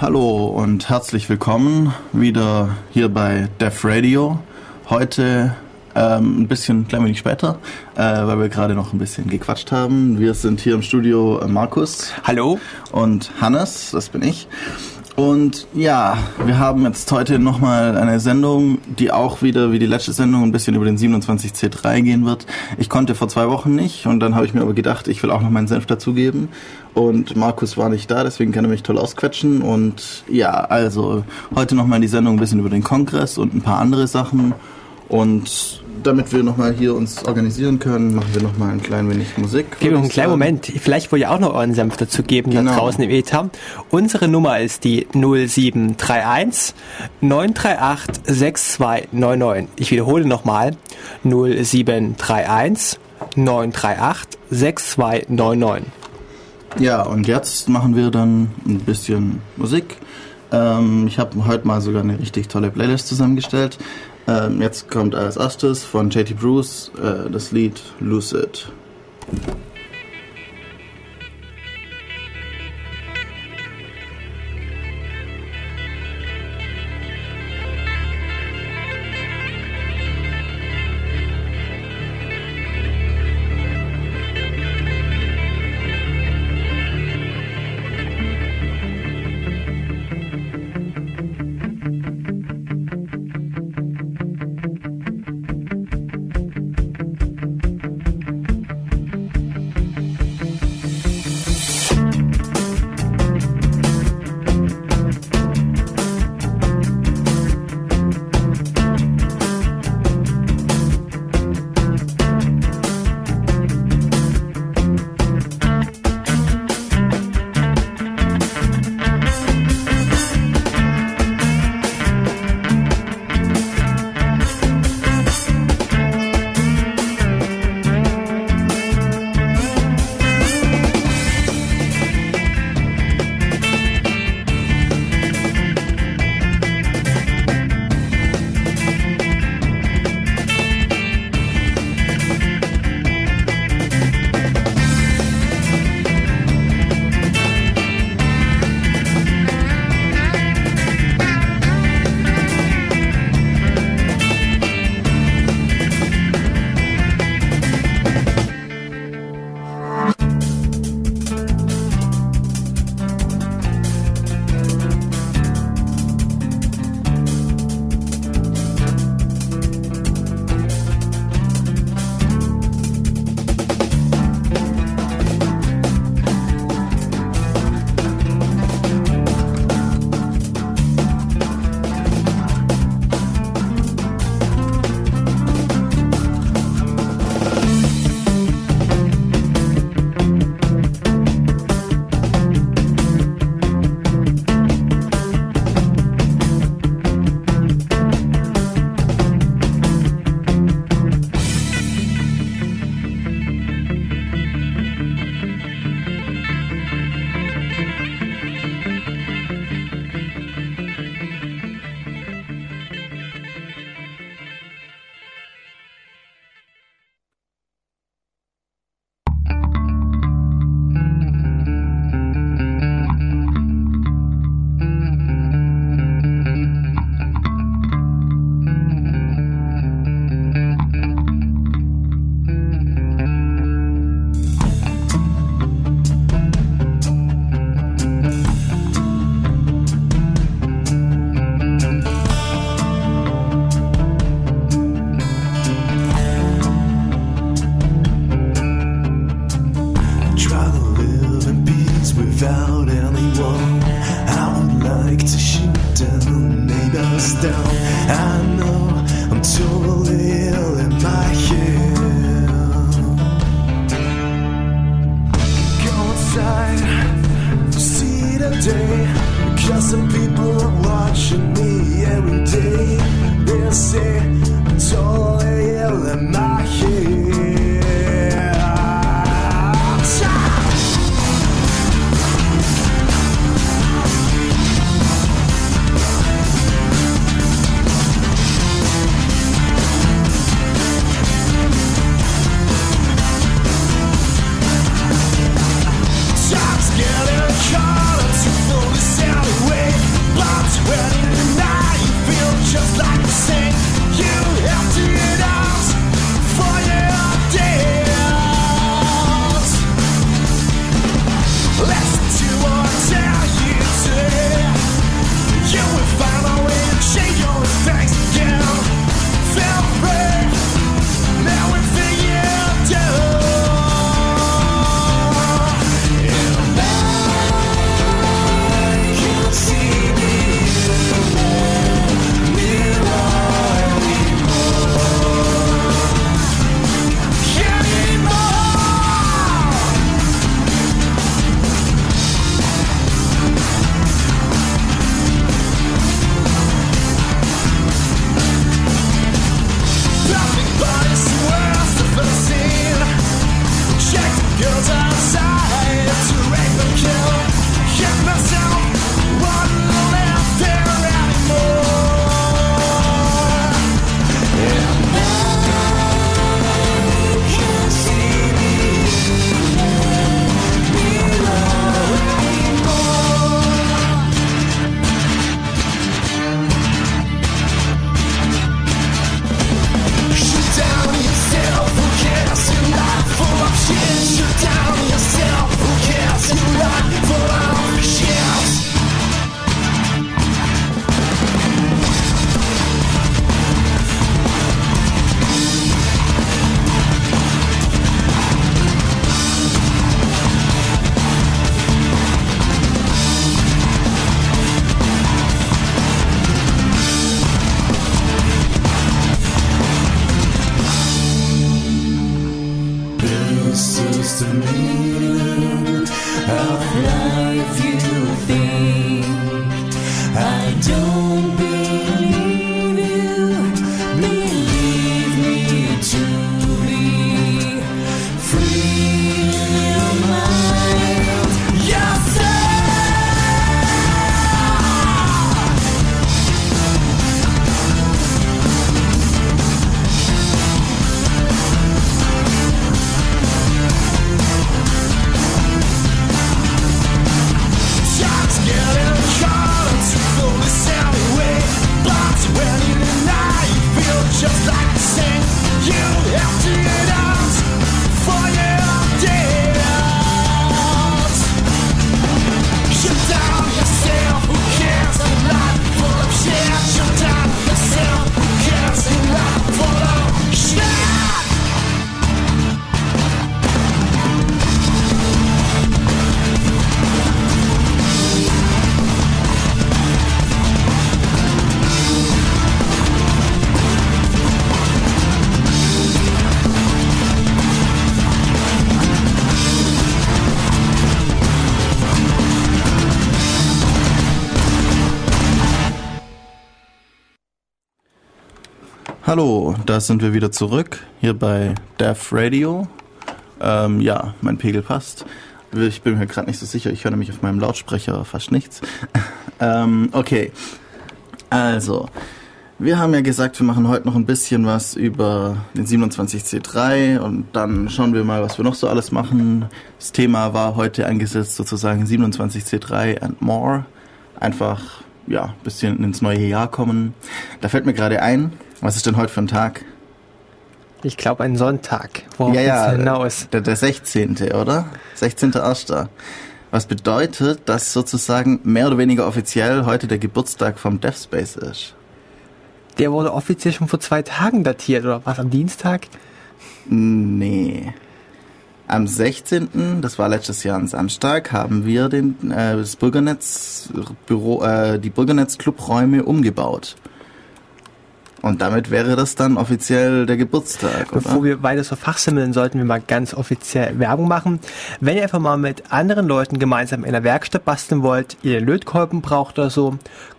Hallo und herzlich willkommen wieder hier bei Def Radio. Heute ähm, ein bisschen, klein wenig später, äh, weil wir gerade noch ein bisschen gequatscht haben. Wir sind hier im Studio äh, Markus. Hallo. Und Hannes, das bin ich. Und ja, wir haben jetzt heute nochmal eine Sendung, die auch wieder wie die letzte Sendung ein bisschen über den 27C3 gehen wird. Ich konnte vor zwei Wochen nicht und dann habe ich mir aber gedacht, ich will auch noch meinen Senf dazugeben. Und Markus war nicht da, deswegen kann er mich toll ausquetschen. Und ja, also heute nochmal die Sendung ein bisschen über den Kongress und ein paar andere Sachen. Und damit wir nochmal hier uns organisieren können, machen wir nochmal ein klein wenig Musik. Gib noch einen kleinen Moment. Vielleicht wollt ihr auch noch euren Senf dazu geben, genau. da draußen im Ether. Unsere Nummer ist die 0731 938 6299. Ich wiederhole nochmal. 0731 938 6299. Ja, und jetzt machen wir dann ein bisschen Musik. Ähm, ich habe heute mal sogar eine richtig tolle Playlist zusammengestellt. Ähm, jetzt kommt als erstes von JT Bruce äh, das Lied Lucid. Hallo, da sind wir wieder zurück, hier bei Deaf Radio. Ähm, ja, mein Pegel passt. Ich bin mir gerade nicht so sicher, ich höre nämlich auf meinem Lautsprecher fast nichts. ähm, okay, also, wir haben ja gesagt, wir machen heute noch ein bisschen was über den 27C3 und dann schauen wir mal, was wir noch so alles machen. Das Thema war heute eingesetzt sozusagen 27C3 and more. Einfach, ja, ein bisschen ins neue Jahr kommen. Da fällt mir gerade ein, was ist denn heute für ein Tag? Ich glaube ein Sonntag. Worauf ja, ja, hinaus? Der, der 16. oder? 16.1. Was bedeutet, dass sozusagen mehr oder weniger offiziell heute der Geburtstag vom DevSpace ist. Der wurde offiziell schon vor zwei Tagen datiert, oder was, am Dienstag? Nee. Am 16., das war letztes Jahr am Samstag, haben wir den, äh, das Bürgernetz, Büro, äh, die Bürgernetz Clubräume umgebaut. Und damit wäre das dann offiziell der Geburtstag, oder? Bevor wir weiter so fachsimmeln, sollten wir mal ganz offiziell Werbung machen. Wenn ihr einfach mal mit anderen Leuten gemeinsam in der Werkstatt basteln wollt, ihr Lötkolben braucht oder so,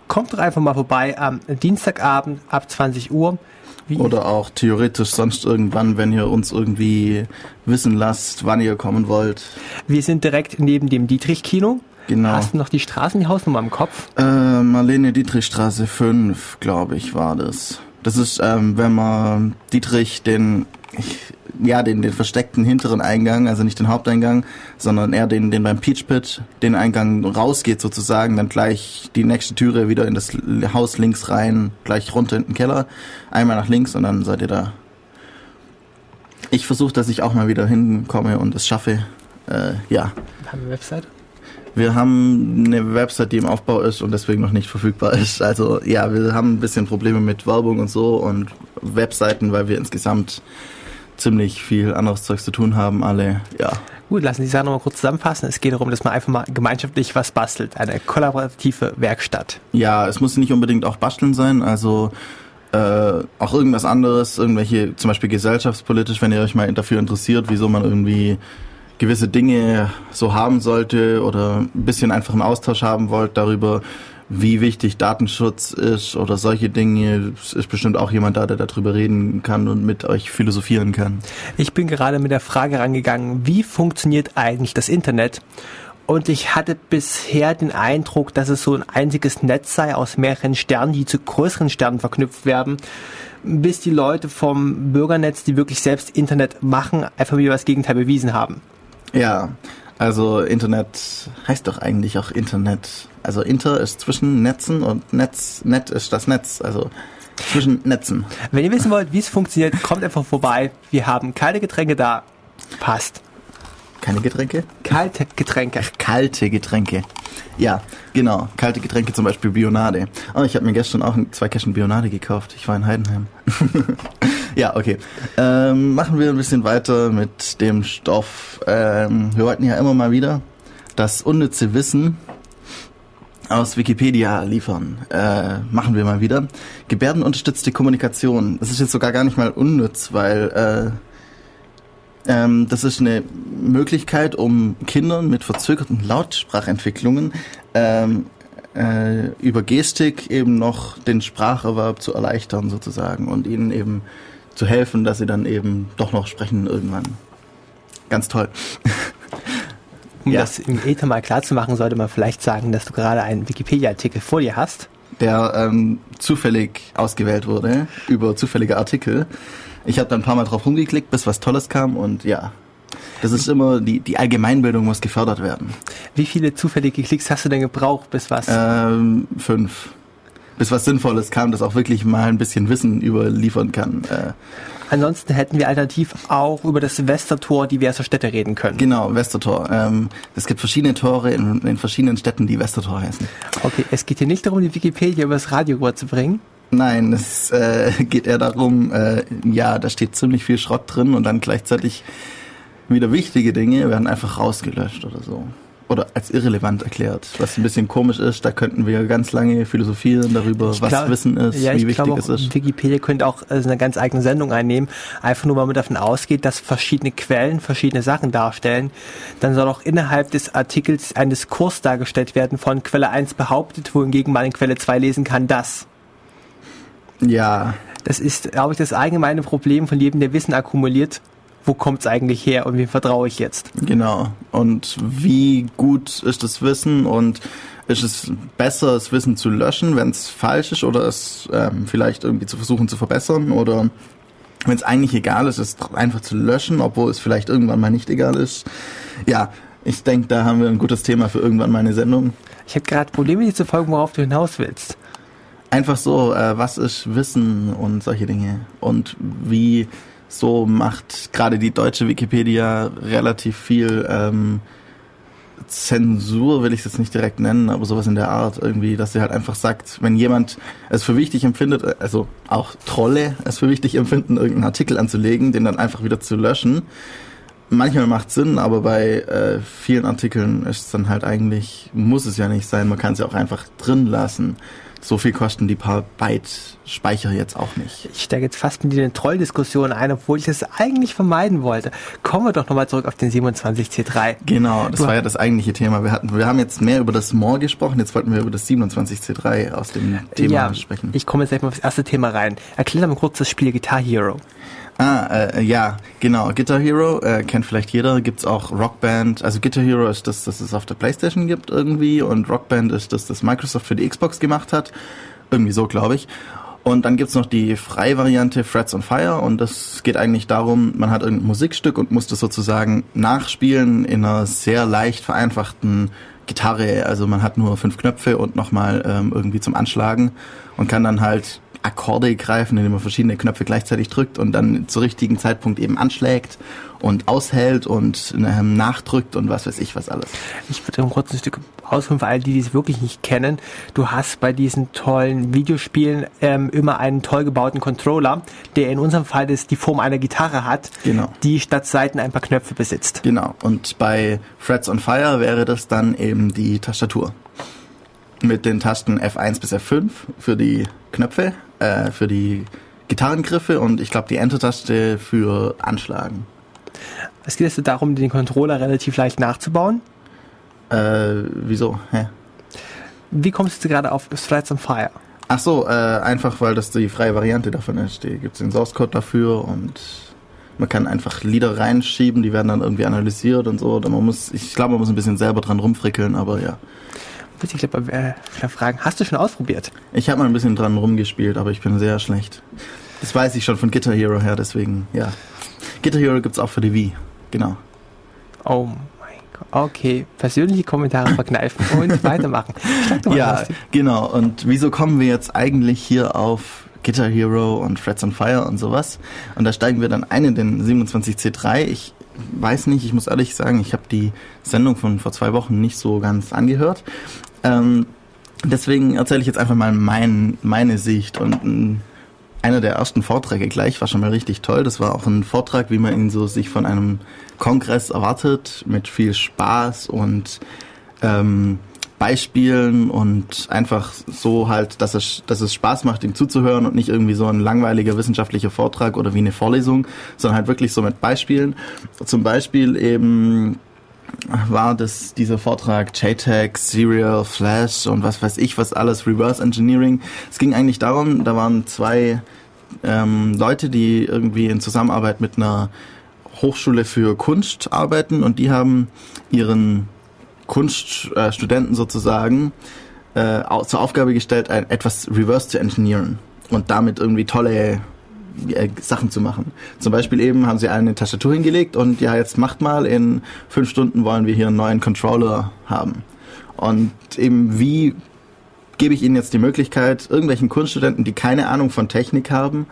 kommt doch einfach mal vorbei am Dienstagabend ab 20 Uhr. Wie oder auch theoretisch sonst irgendwann, wenn ihr uns irgendwie wissen lasst, wann ihr kommen wollt. Wir sind direkt neben dem Dietrich-Kino. Genau. Hast du noch die Straßen, die Hausnummer im Kopf? Äh, Marlene Dietrich Straße 5, glaube ich, war das. Das ist, ähm, wenn man Dietrich den, ja, den, den versteckten hinteren Eingang, also nicht den Haupteingang, sondern eher den, den beim Peach Pit, den Eingang rausgeht sozusagen, dann gleich die nächste Türe wieder in das Haus links rein, gleich runter in den Keller, einmal nach links und dann seid ihr da. Ich versuche, dass ich auch mal wieder hinkomme und es schaffe. Äh, ja. Haben wir Website? Wir haben eine Website, die im Aufbau ist und deswegen noch nicht verfügbar ist. Also ja, wir haben ein bisschen Probleme mit Werbung und so und Webseiten, weil wir insgesamt ziemlich viel anderes Zeug zu tun haben, alle, ja. Gut, lassen Sie die Sache nochmal kurz zusammenfassen. Es geht darum, dass man einfach mal gemeinschaftlich was bastelt. Eine kollaborative Werkstatt. Ja, es muss nicht unbedingt auch basteln sein, also äh, auch irgendwas anderes, irgendwelche, zum Beispiel gesellschaftspolitisch, wenn ihr euch mal dafür interessiert, wieso man irgendwie gewisse Dinge so haben sollte oder ein bisschen einfach im Austausch haben wollt darüber, wie wichtig Datenschutz ist oder solche Dinge, ist bestimmt auch jemand da, der darüber reden kann und mit euch philosophieren kann. Ich bin gerade mit der Frage rangegangen, wie funktioniert eigentlich das Internet? Und ich hatte bisher den Eindruck, dass es so ein einziges Netz sei aus mehreren Sternen, die zu größeren Sternen verknüpft werden, bis die Leute vom Bürgernetz, die wirklich selbst Internet machen, einfach wieder das Gegenteil bewiesen haben. Ja, also Internet heißt doch eigentlich auch Internet. Also Inter ist zwischen Netzen und Netz, Net ist das Netz. Also zwischen Netzen. Wenn ihr wissen wollt, wie es funktioniert, kommt einfach vorbei. Wir haben kalte Getränke da. Passt. Keine Getränke? Kalte Getränke. Ach, kalte Getränke. Ja, genau. Kalte Getränke, zum Beispiel Bionade. Oh, ich habe mir gestern auch zwei Kästen Bionade gekauft. Ich war in Heidenheim. ja, okay. Ähm, machen wir ein bisschen weiter mit dem Stoff. Ähm, wir wollten ja immer mal wieder das unnütze Wissen aus Wikipedia liefern. Äh, machen wir mal wieder. Gebärdenunterstützte Kommunikation. Das ist jetzt sogar gar nicht mal unnütz, weil äh, ähm, das ist eine Möglichkeit, um Kindern mit verzögerten Lautsprachentwicklungen ähm, äh, über Gestik eben noch den Spracherwerb zu erleichtern sozusagen und ihnen eben zu helfen, dass sie dann eben doch noch sprechen irgendwann. Ganz toll. Um ja. das im Ether mal klar zu machen, sollte man vielleicht sagen, dass du gerade einen Wikipedia-Artikel vor dir hast. Der ähm, zufällig ausgewählt wurde über zufällige Artikel. Ich habe da ein paar Mal drauf rumgeklickt, bis was Tolles kam und ja, das ist immer, die, die Allgemeinbildung muss gefördert werden. Wie viele zufällige Klicks hast du denn gebraucht, bis was? Ähm, fünf. Bis was Sinnvolles kam, das auch wirklich mal ein bisschen Wissen überliefern kann. Äh, Ansonsten hätten wir alternativ auch über das Westertor diverser Städte reden können. Genau, Westertor. Ähm, es gibt verschiedene Tore in, in verschiedenen Städten, die Westertor heißen. Okay, es geht hier nicht darum, die Wikipedia über das Radio rüberzubringen. Nein, es äh, geht eher darum, äh, ja, da steht ziemlich viel Schrott drin und dann gleichzeitig wieder wichtige Dinge werden einfach rausgelöscht oder so. Oder als irrelevant erklärt. Was ein bisschen komisch ist, da könnten wir ganz lange philosophieren darüber, ich was glaub, Wissen ist, ja, wie wichtig es ist. Wikipedia könnte auch äh, eine ganz eigene Sendung einnehmen, einfach nur weil man davon ausgeht, dass verschiedene Quellen verschiedene Sachen darstellen. Dann soll auch innerhalb des Artikels ein Diskurs dargestellt werden von Quelle 1 behauptet, wohingegen man in Quelle 2 lesen kann, dass. Ja. Das ist, glaube ich, das allgemeine Problem von jedem, der Wissen akkumuliert. Wo kommt es eigentlich her und wem vertraue ich jetzt? Genau. Und wie gut ist das Wissen und ist es besser, das Wissen zu löschen, wenn es falsch ist oder es ähm, vielleicht irgendwie zu versuchen zu verbessern oder wenn es eigentlich egal ist, es einfach zu löschen, obwohl es vielleicht irgendwann mal nicht egal ist. Ja, ich denke, da haben wir ein gutes Thema für irgendwann mal eine Sendung. Ich habe gerade Probleme, dir zu folgen, worauf du hinaus willst. Einfach so, äh, was ist Wissen und solche Dinge und wie so macht gerade die deutsche Wikipedia relativ viel ähm, Zensur will ich es jetzt nicht direkt nennen, aber sowas in der Art irgendwie, dass sie halt einfach sagt, wenn jemand es für wichtig empfindet, also auch Trolle es für wichtig empfinden, irgendeinen Artikel anzulegen, den dann einfach wieder zu löschen. Manchmal macht Sinn, aber bei äh, vielen Artikeln ist es dann halt eigentlich, muss es ja nicht sein, man kann es ja auch einfach drin lassen so viel kosten die paar Byte Speicher jetzt auch nicht. Ich steige jetzt fast mit in eine Trolldiskussion ein, obwohl ich das eigentlich vermeiden wollte. Kommen wir doch nochmal zurück auf den 27C3. Genau, das du war ja das eigentliche Thema. Wir hatten, wir haben jetzt mehr über das More gesprochen, jetzt wollten wir über das 27C3 aus dem Thema ja, sprechen. Ich komme jetzt gleich mal auf das erste Thema rein. Erklär mal kurz das Spiel Guitar Hero. Ah, äh, ja, genau. Guitar Hero äh, kennt vielleicht jeder. Gibt's auch Rockband. Also Guitar Hero ist das, das es auf der PlayStation gibt irgendwie und Rockband ist das, das Microsoft für die Xbox gemacht hat. Irgendwie so, glaube ich. Und dann gibt's noch die freie Variante Frets on Fire und das geht eigentlich darum, man hat irgendein Musikstück und muss das sozusagen nachspielen in einer sehr leicht vereinfachten Gitarre. Also man hat nur fünf Knöpfe und nochmal ähm, irgendwie zum Anschlagen und kann dann halt Akkorde greifen, indem man verschiedene Knöpfe gleichzeitig drückt und dann zu richtigen Zeitpunkt eben anschlägt und aushält und ähm, nachdrückt und was weiß ich was alles. Ich würde kurz ein Stück ausholen für alle, die dies wirklich nicht kennen. Du hast bei diesen tollen Videospielen ähm, immer einen toll gebauten Controller, der in unserem Fall das, die Form einer Gitarre hat, genau. die statt Seiten ein paar Knöpfe besitzt. Genau. Und bei Frets on Fire wäre das dann eben die Tastatur mit den Tasten F1 bis F5 für die Knöpfe, äh, für die Gitarrengriffe und ich glaube die Enter-Taste für Anschlagen. Es geht jetzt darum, den Controller relativ leicht nachzubauen. Äh, wieso? Hä? Wie kommst du gerade auf Threads on Fire? Ach so, äh, einfach weil das die freie Variante davon ist. Die gibt es den Source Code dafür und man kann einfach Lieder reinschieben, die werden dann irgendwie analysiert und so. Oder man muss, ich glaube, man muss ein bisschen selber dran rumfrickeln, aber ja ich glaube, äh, fragen, hast du schon ausprobiert? Ich habe mal ein bisschen dran rumgespielt, aber ich bin sehr schlecht. Das weiß ich schon von Guitar Hero her, deswegen, ja. Guitar Hero gibt es auch für die Wii, genau. Oh mein Gott. Okay, persönliche Kommentare verkneifen und weitermachen. Ja, genau. Und wieso kommen wir jetzt eigentlich hier auf Guitar Hero und Frets on Fire und sowas? Und da steigen wir dann ein in den 27C3. Ich weiß nicht, ich muss ehrlich sagen, ich habe die Sendung von vor zwei Wochen nicht so ganz angehört. Ähm, deswegen erzähle ich jetzt einfach mal mein, meine Sicht und ein, einer der ersten Vorträge gleich war schon mal richtig toll. Das war auch ein Vortrag, wie man ihn so sich von einem Kongress erwartet, mit viel Spaß und ähm, Beispielen und einfach so halt, dass es, dass es Spaß macht, ihm zuzuhören und nicht irgendwie so ein langweiliger wissenschaftlicher Vortrag oder wie eine Vorlesung, sondern halt wirklich so mit Beispielen. Zum Beispiel eben war das dieser Vortrag JTAG, Serial, Flash und was weiß ich, was alles, Reverse Engineering. Es ging eigentlich darum, da waren zwei ähm, Leute, die irgendwie in Zusammenarbeit mit einer Hochschule für Kunst arbeiten und die haben ihren Kunststudenten sozusagen äh, zur Aufgabe gestellt, ein, etwas reverse zu engineeren und damit irgendwie tolle äh, Sachen zu machen. Zum Beispiel eben haben sie eine Tastatur hingelegt und ja, jetzt macht mal, in fünf Stunden wollen wir hier einen neuen Controller haben. Und eben wie gebe ich ihnen jetzt die Möglichkeit, irgendwelchen Kunststudenten, die keine Ahnung von Technik haben,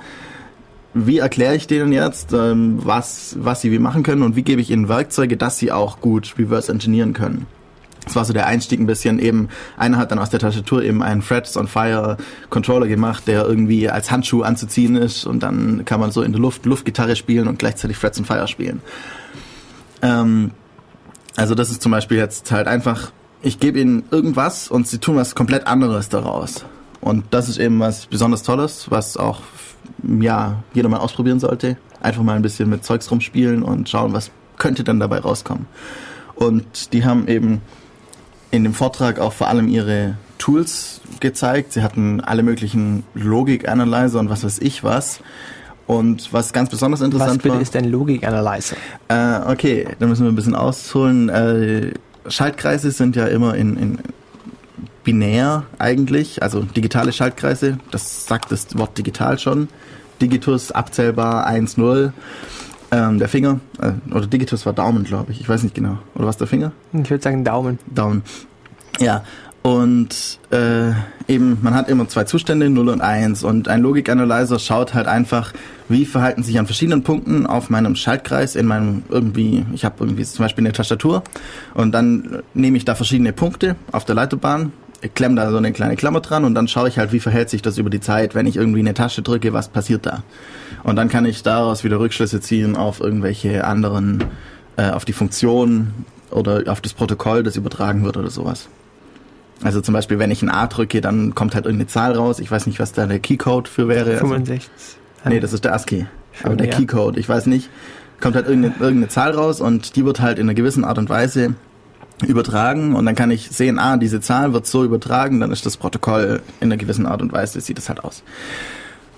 wie erkläre ich denen jetzt, ähm, was, was sie wie machen können und wie gebe ich ihnen Werkzeuge, dass sie auch gut reverse engineeren können. Das war so der Einstieg ein bisschen eben. Einer hat dann aus der Tastatur eben einen Frets on Fire Controller gemacht, der irgendwie als Handschuh anzuziehen ist und dann kann man so in der Luft Luftgitarre spielen und gleichzeitig Frets on Fire spielen. Ähm, also das ist zum Beispiel jetzt halt einfach, ich gebe ihnen irgendwas und sie tun was komplett anderes daraus. Und das ist eben was besonders Tolles, was auch ja jeder mal ausprobieren sollte. Einfach mal ein bisschen mit Zeugs rumspielen und schauen, was könnte dann dabei rauskommen. Und die haben eben in dem Vortrag auch vor allem ihre Tools gezeigt. Sie hatten alle möglichen Logik-Analyzer und was weiß ich was. Und was ganz besonders interessant was bitte war. ist ein Logik-Analyzer? Äh, okay, da müssen wir ein bisschen ausholen. Äh, Schaltkreise sind ja immer in, in binär eigentlich, also digitale Schaltkreise. Das sagt das Wort digital schon. Digitus abzählbar 1-0. Ähm, der Finger, äh, oder Digitus war Daumen, glaube ich. Ich weiß nicht genau. Oder was der Finger? Ich würde sagen Daumen. Daumen. Ja, und äh, eben, man hat immer zwei Zustände, 0 und 1. Und ein Logikanalyzer schaut halt einfach, wie verhalten sich an verschiedenen Punkten auf meinem Schaltkreis, in meinem irgendwie, ich habe irgendwie zum Beispiel eine Tastatur und dann nehme ich da verschiedene Punkte auf der Leiterbahn, klemme da so eine kleine Klammer dran und dann schaue ich halt, wie verhält sich das über die Zeit, wenn ich irgendwie eine Tasche drücke, was passiert da. Und dann kann ich daraus wieder Rückschlüsse ziehen auf irgendwelche anderen, äh, auf die Funktion oder auf das Protokoll, das übertragen wird oder sowas. Also zum Beispiel, wenn ich ein A drücke, dann kommt halt irgendeine Zahl raus. Ich weiß nicht, was da der Keycode für wäre. 65. Also, nee, das ist der ASCII. Aber der ja. Keycode, ich weiß nicht. Kommt halt irgendeine, irgendeine Zahl raus und die wird halt in einer gewissen Art und Weise übertragen und dann kann ich sehen, ah, diese Zahl wird so übertragen, dann ist das Protokoll in einer gewissen Art und Weise, sieht es halt aus.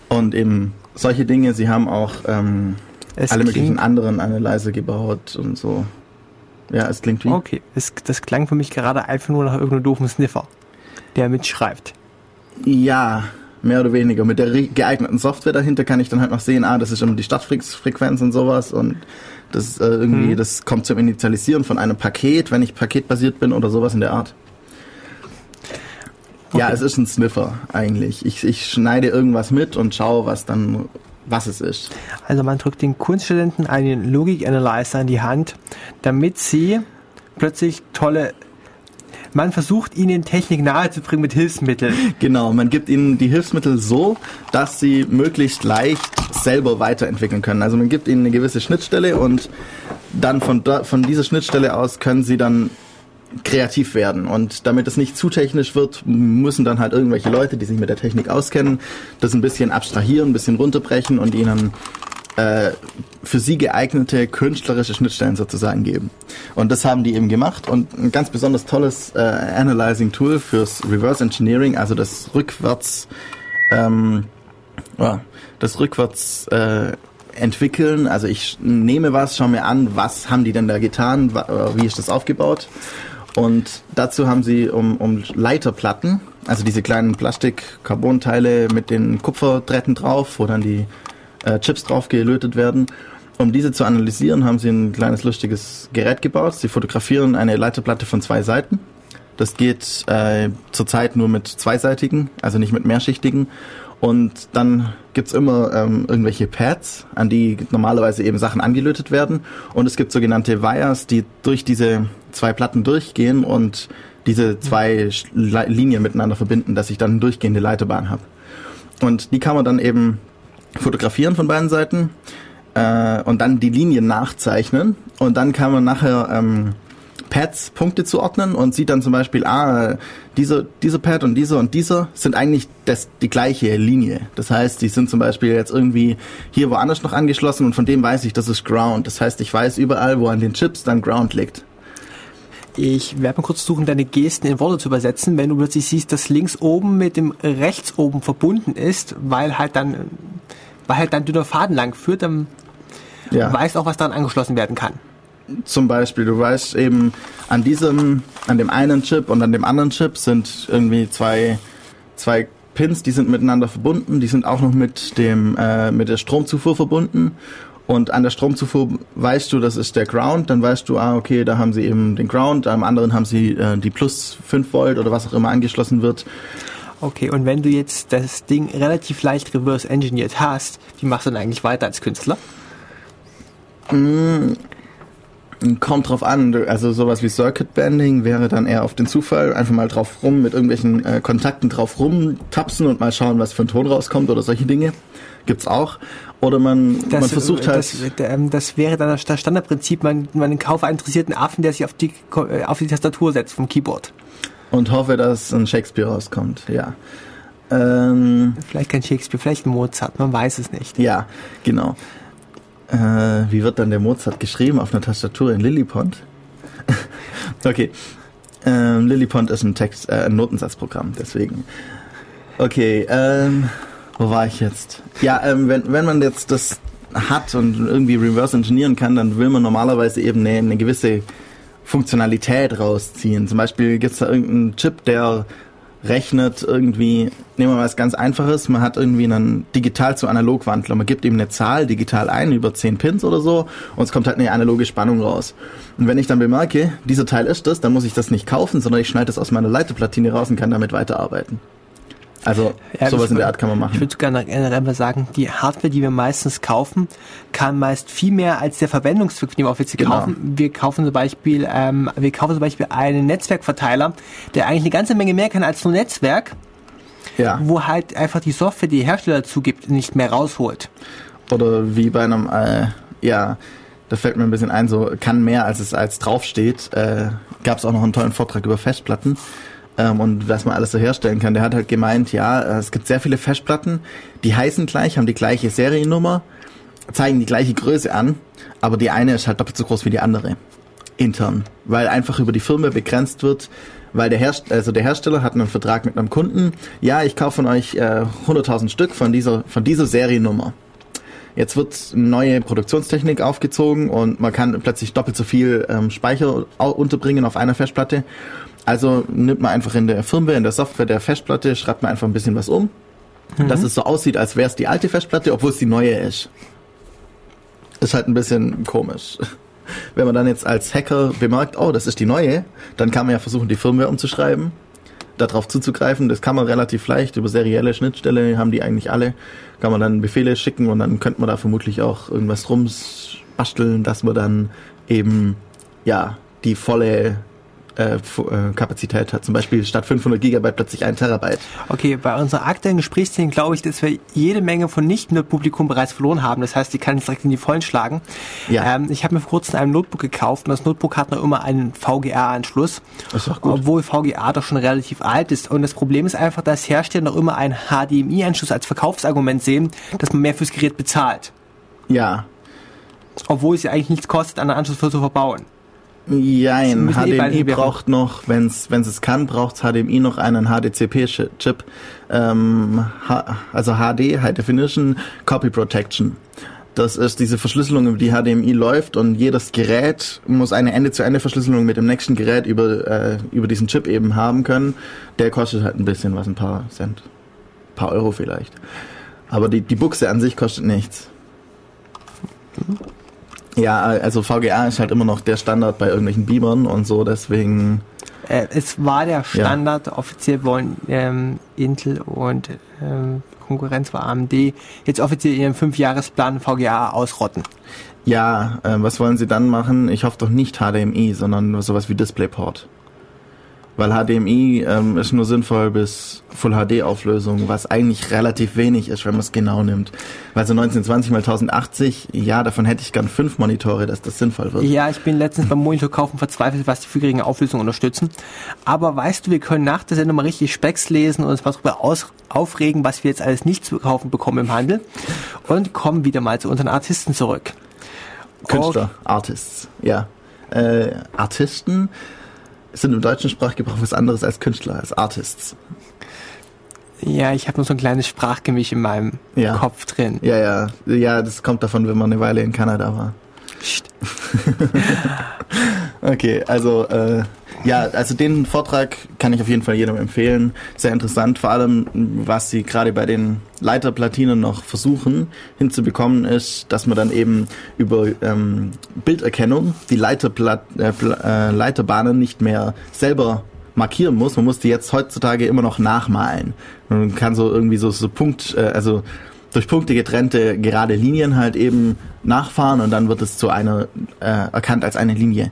Und eben solche Dinge, sie haben auch ähm, Es alle möglichen anderen Analyzer gebaut und so. Ja, es klingt wie. Okay, das, das klang für mich gerade einfach nur nach irgendeinem doofen Sniffer, der mitschreibt. Ja, mehr oder weniger. Mit der geeigneten Software dahinter kann ich dann halt noch sehen, ah, das ist immer die Startfrequenz und sowas und das äh, irgendwie, Mhm. das kommt zum Initialisieren von einem Paket, wenn ich paketbasiert bin oder sowas in der Art. Ja, es ist ein Sniffer eigentlich. Ich, ich schneide irgendwas mit und schaue, was dann, was es ist. Also man drückt den Kunststudenten einen Logik-Analyzer in die Hand, damit sie plötzlich tolle... Man versucht ihnen Technik nahezubringen mit Hilfsmitteln. Genau, man gibt ihnen die Hilfsmittel so, dass sie möglichst leicht selber weiterentwickeln können. Also man gibt ihnen eine gewisse Schnittstelle und dann von, von dieser Schnittstelle aus können sie dann kreativ werden. Und damit es nicht zu technisch wird, müssen dann halt irgendwelche Leute, die sich mit der Technik auskennen, das ein bisschen abstrahieren, ein bisschen runterbrechen und ihnen äh, für sie geeignete künstlerische Schnittstellen sozusagen geben. Und das haben die eben gemacht und ein ganz besonders tolles äh, Analyzing Tool fürs Reverse Engineering, also das rückwärts ähm, ja, das rückwärts äh, entwickeln. Also ich nehme was, schaue mir an, was haben die denn da getan, äh, wie ist das aufgebaut. Und dazu haben sie um, um Leiterplatten, also diese kleinen Plastik-Carbon-Teile mit den Kupferdrähten drauf, wo dann die äh, Chips drauf gelötet werden. Um diese zu analysieren, haben sie ein kleines lustiges Gerät gebaut. Sie fotografieren eine Leiterplatte von zwei Seiten. Das geht äh, zurzeit nur mit zweiseitigen, also nicht mit mehrschichtigen. Und dann gibt's immer ähm, irgendwelche Pads, an die normalerweise eben Sachen angelötet werden. Und es gibt sogenannte Wires, die durch diese zwei Platten durchgehen und diese zwei Sch- Li- Linien miteinander verbinden, dass ich dann eine durchgehende Leiterbahn habe. Und die kann man dann eben fotografieren von beiden Seiten äh, und dann die Linien nachzeichnen. Und dann kann man nachher ähm, Pads Punkte zuordnen und sieht dann zum Beispiel, ah, dieser, dieser Pad und dieser und dieser sind eigentlich das, die gleiche Linie. Das heißt, die sind zum Beispiel jetzt irgendwie hier woanders noch angeschlossen und von dem weiß ich, das ist Ground. Das heißt, ich weiß überall, wo an den Chips dann Ground liegt. Ich werde mal kurz versuchen, deine Gesten in Worte zu übersetzen, wenn du plötzlich siehst, dass links oben mit dem rechts oben verbunden ist, weil halt dann, weil halt dann dünner Faden lang führt, dann Ja. weißt auch, was daran angeschlossen werden kann. zum Beispiel, du weißt eben, an diesem, an dem einen Chip und an dem anderen Chip sind irgendwie zwei, zwei Pins, die sind miteinander verbunden, die sind auch noch mit dem, äh, mit der Stromzufuhr verbunden. Und an der Stromzufuhr weißt du, das ist der Ground, dann weißt du, ah, okay, da haben sie eben den Ground, am anderen haben sie äh, die plus 5 Volt oder was auch immer angeschlossen wird. Okay, und wenn du jetzt das Ding relativ leicht reverse engineert hast, wie machst du dann eigentlich weiter als Künstler? Kommt drauf an, also sowas wie Circuit Bending wäre dann eher auf den Zufall, einfach mal drauf rum, mit irgendwelchen äh, Kontakten drauf rumtapsen und mal schauen, was für ein Ton rauskommt oder solche Dinge. Gibt's auch. Oder man, man versucht halt, Das, ähm, das wäre dann das Standardprinzip, man, man kauft einen interessierten Affen, der sich auf die, auf die Tastatur setzt vom Keyboard. und hoffe, dass ein Shakespeare rauskommt, ja. Ähm, Vielleicht kein Shakespeare, vielleicht ein Mozart, man weiß es nicht. ja, genau. Äh, wie wird dann der Mozart geschrieben auf einer Tastatur in Lillipont? okay. Ähm, Lillipond ist ein Text, äh, ein Notensatzprogramm, deswegen. Okay, ähm, wo war ich jetzt? Ja, ähm, wenn, wenn man jetzt das hat und irgendwie reverse engineeren kann, dann will man normalerweise eben eine, eine gewisse Funktionalität rausziehen. Zum Beispiel gibt es da irgendeinen Chip, der rechnet irgendwie, nehmen wir mal was ganz Einfaches, man hat irgendwie einen digital zu analog Wandler, man gibt ihm eine Zahl digital ein über 10 Pins oder so und es kommt halt eine analoge Spannung raus. Und wenn ich dann bemerke, dieser Teil ist das, dann muss ich das nicht kaufen, sondern ich schneide es aus meiner Leiterplatine raus und kann damit weiterarbeiten. Also ja, sowas in der Art kann man machen. Ich würde gerne generell mal sagen, die Hardware, die wir meistens kaufen, kann meist viel mehr als der Verwendungszweck, den wir offiziell genau. kaufen. Wir kaufen zum Beispiel, ähm, wir kaufen zum Beispiel einen Netzwerkverteiler, der eigentlich eine ganze Menge mehr kann als nur Netzwerk. Ja. Wo halt einfach die Software, die der Hersteller zugibt, nicht mehr rausholt. Oder wie bei einem, äh, ja, da fällt mir ein bisschen ein, so kann mehr als es als draufsteht. Äh, Gab es auch noch einen tollen Vortrag über Festplatten ähm, und was man alles so herstellen kann. Der hat halt gemeint, ja, äh, es gibt sehr viele Festplatten, die heißen gleich, haben die gleiche Seriennummer, zeigen die gleiche Größe an, aber die eine ist halt doppelt so groß wie die andere intern, weil einfach über die Firma begrenzt wird, weil der, Herst also der Hersteller hat einen Vertrag mit einem Kunden, ja, ich kaufe von euch äh, 100.000 Stück von dieser, von dieser Seriennummer. Jetzt wird neue Produktionstechnik aufgezogen und man kann plötzlich doppelt so viel ähm, Speicher unterbringen auf einer Festplatte also nimmt man einfach in der Firmware, in der Software der Festplatte, schreibt man einfach ein bisschen was um, mhm. dass es so aussieht, als wäre es die alte Festplatte, obwohl es die neue ist. Ist halt ein bisschen komisch. Wenn man dann jetzt als Hacker bemerkt, oh, das ist die neue, dann kann man ja versuchen, die Firmware umzuschreiben, darauf zuzugreifen. Das kann man relativ leicht über serielle Schnittstelle, haben die eigentlich alle. Kann man dann Befehle schicken und dann könnte man da vermutlich auch irgendwas rumbasteln, dass man dann eben, ja, die volle äh, äh, Kapazität hat. Zum Beispiel statt 500 Gigabyte plötzlich ein Terabyte. Okay, bei unserer aktuellen Gesprächsszene glaube ich, dass wir jede Menge von Nicht-Publikum bereits verloren haben. Das heißt, die kann jetzt direkt in die Vollen schlagen. Ja. Ähm, ich habe mir vor kurzem ein Notebook gekauft und das Notebook hat noch immer einen VGA-Anschluss. Das ist auch gut. Obwohl VGA doch schon relativ alt ist. Und das Problem ist einfach, dass Hersteller noch immer einen HDMI-Anschluss als Verkaufsargument sehen, dass man mehr fürs Gerät bezahlt. Ja. Obwohl es ja eigentlich nichts kostet, einen Anschluss für zu verbauen. Jein, HDMI braucht noch, wenn es es kann, braucht HDMI noch einen HDCP-Chip. Ähm, also HD, High Definition Copy Protection. Das ist diese Verschlüsselung, über die HDMI läuft und jedes Gerät muss eine Ende-zu-Ende-Verschlüsselung mit dem nächsten Gerät über, äh, über diesen Chip eben haben können. Der kostet halt ein bisschen was, ein paar Cent. Ein paar Euro vielleicht. Aber die, die Buchse an sich kostet nichts. Mhm. Ja, also VGA ist halt immer noch der Standard bei irgendwelchen Beamern und so, deswegen. Äh, es war der Standard, ja. offiziell wollen ähm, Intel und ähm, Konkurrenz war AMD jetzt offiziell ihren Fünfjahresplan VGA ausrotten. Ja, äh, was wollen sie dann machen? Ich hoffe doch nicht HDMI, sondern sowas wie DisplayPort weil HDMI ähm, ist nur sinnvoll bis Full HD Auflösung, was eigentlich relativ wenig ist, wenn man es genau nimmt. Weil so 1920 mal 1080, ja, davon hätte ich gern fünf Monitore, dass das sinnvoll wird. Ja, ich bin letztens beim Monitor kaufen verzweifelt, was die für geringe Auflösung unterstützen. Aber weißt du, wir können nach der Sendung mal richtig Specks lesen und uns mal darüber aus aufregen, was wir jetzt alles nicht zu kaufen bekommen im Handel und kommen wieder mal zu unseren Artisten zurück. Künstler, Artists, ja. Äh, Artisten sind im deutschen Sprachgebrauch was anderes als Künstler, als Artists. Ja, ich habe nur so ein kleines Sprachgemisch in meinem ja. Kopf drin. Ja, ja. Ja, das kommt davon, wenn man eine Weile in Kanada war. okay, also äh, ja, also den Vortrag kann ich auf jeden Fall jedem empfehlen. Sehr interessant, vor allem was sie gerade bei den Leiterplatinen noch versuchen hinzubekommen, ist, dass man dann eben über ähm, Bilderkennung die Leiterplat äh, äh, Leiterbahnen nicht mehr selber markieren muss. Man muss die jetzt heutzutage immer noch nachmalen. Man kann so irgendwie so, so Punkt, äh, also durch Punkte getrennte gerade Linien halt eben nachfahren und dann wird es zu einer äh, erkannt als eine Linie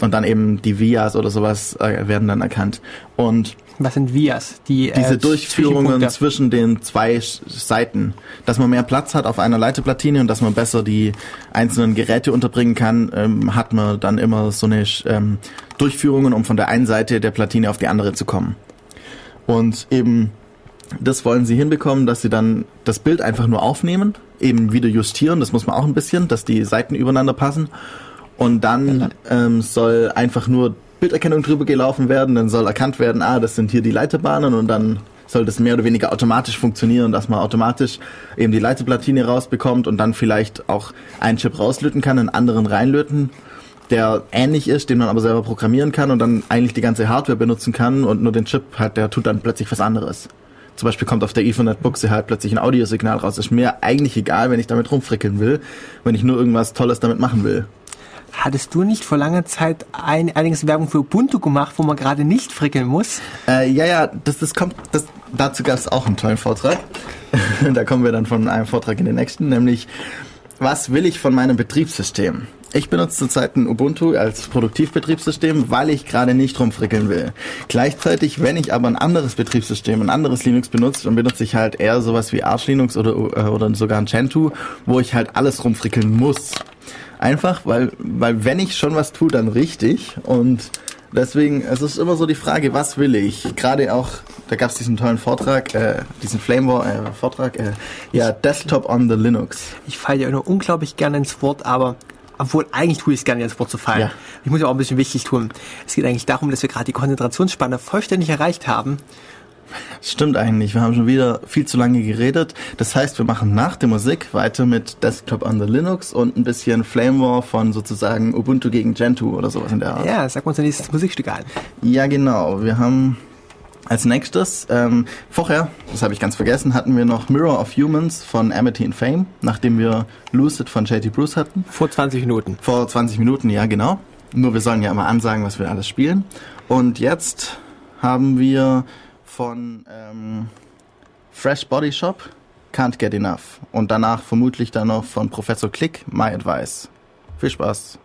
und dann eben die Vias oder sowas äh, werden dann erkannt. Und was sind Vias? Die, äh, diese Durchführungen zwischen den zwei Seiten, dass man mehr Platz hat auf einer Leiteplatine und dass man besser die einzelnen Geräte unterbringen kann, ähm, hat man dann immer so eine ähm, Durchführungen, um von der einen Seite der Platine auf die andere zu kommen. Und eben das wollen sie hinbekommen, dass sie dann das Bild einfach nur aufnehmen, eben wieder justieren, das muss man auch ein bisschen, dass die Seiten übereinander passen und dann ähm, soll einfach nur Bilderkennung drüber gelaufen werden, dann soll erkannt werden, ah, das sind hier die Leiterbahnen und dann soll das mehr oder weniger automatisch funktionieren, dass man automatisch eben die Leiteplatine rausbekommt und dann vielleicht auch einen Chip rauslöten kann, einen anderen reinlöten, der ähnlich ist, den man aber selber programmieren kann und dann eigentlich die ganze Hardware benutzen kann und nur den Chip hat, der tut dann plötzlich was anderes. Zum Beispiel kommt auf der Ethernet-Buchse halt plötzlich ein Audiosignal raus. ist mir eigentlich egal, wenn ich damit rumfrickeln will, wenn ich nur irgendwas Tolles damit machen will. Hattest du nicht vor langer Zeit ein, einiges Werbung für Ubuntu gemacht, wo man gerade nicht frickeln muss? Äh, ja, ja, das, das kommt, das, dazu gab es auch einen tollen Vortrag. da kommen wir dann von einem Vortrag in den nächsten, nämlich was will ich von meinem Betriebssystem? Ich benutze zurzeit ein Ubuntu als Produktivbetriebssystem, weil ich gerade nicht rumfrickeln will. Gleichzeitig, wenn ich aber ein anderes Betriebssystem, ein anderes Linux benutze, dann benutze ich halt eher sowas wie Arch Linux oder, äh, oder sogar ein Gentoo, wo ich halt alles rumfrickeln muss. Einfach, weil, weil wenn ich schon was tue, dann richtig. Und deswegen, es ist immer so die Frage, was will ich? Gerade auch, da gab es diesen tollen Vortrag, äh, diesen Flame War äh, Vortrag, äh, ja, Desktop on the Linux. Ich falle ja nur unglaublich gerne ins Wort, aber obwohl eigentlich tue ich es gerne ins Wort zu fallen. Ja. Ich muss ja auch ein bisschen wichtig tun. Es geht eigentlich darum, dass wir gerade die Konzentrationsspanne vollständig erreicht haben Stimmt eigentlich. Wir haben schon wieder viel zu lange geredet. Das heißt, wir machen nach der Musik weiter mit Desktop the Linux und ein bisschen Flame War von sozusagen Ubuntu gegen Gentoo oder sowas in der Art. Ja, sag uns ein nächstes Musikstück an. Ja, genau. Wir haben als nächstes, ähm, vorher, das habe ich ganz vergessen, hatten wir noch Mirror of Humans von Amity and Fame, nachdem wir Lucid von JT Bruce hatten. Vor 20 Minuten. Vor 20 Minuten, ja genau. Nur wir sollen ja immer ansagen, was wir alles spielen. Und jetzt haben wir von ähm, Fresh Body Shop, Can't Get Enough. Und danach vermutlich dann noch von Professor Click, My Advice. Viel Spaß.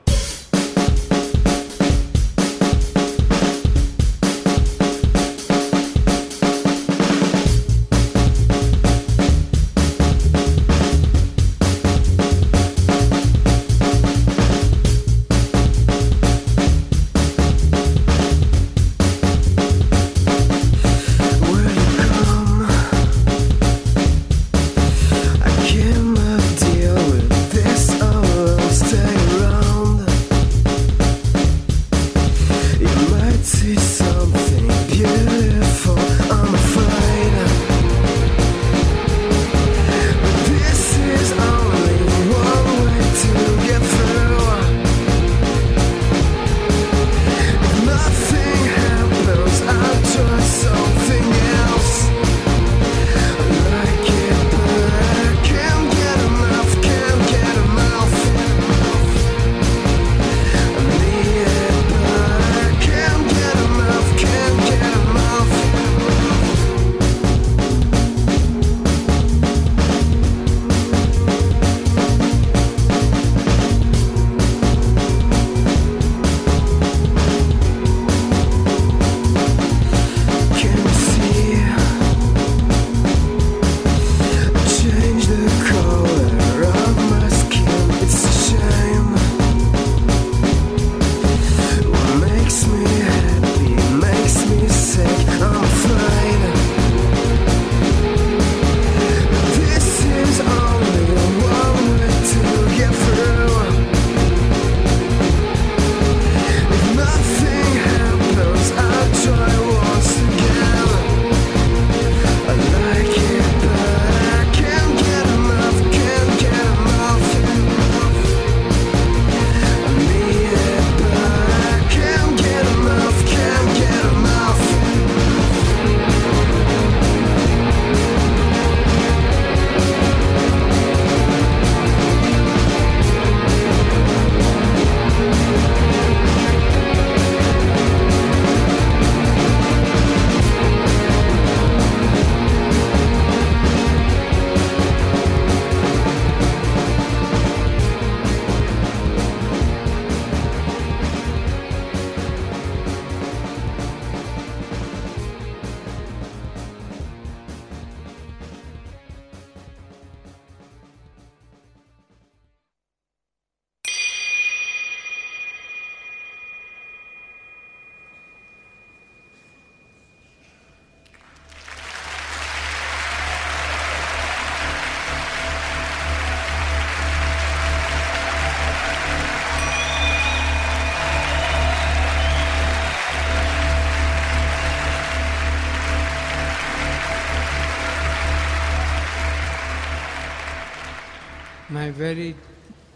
Very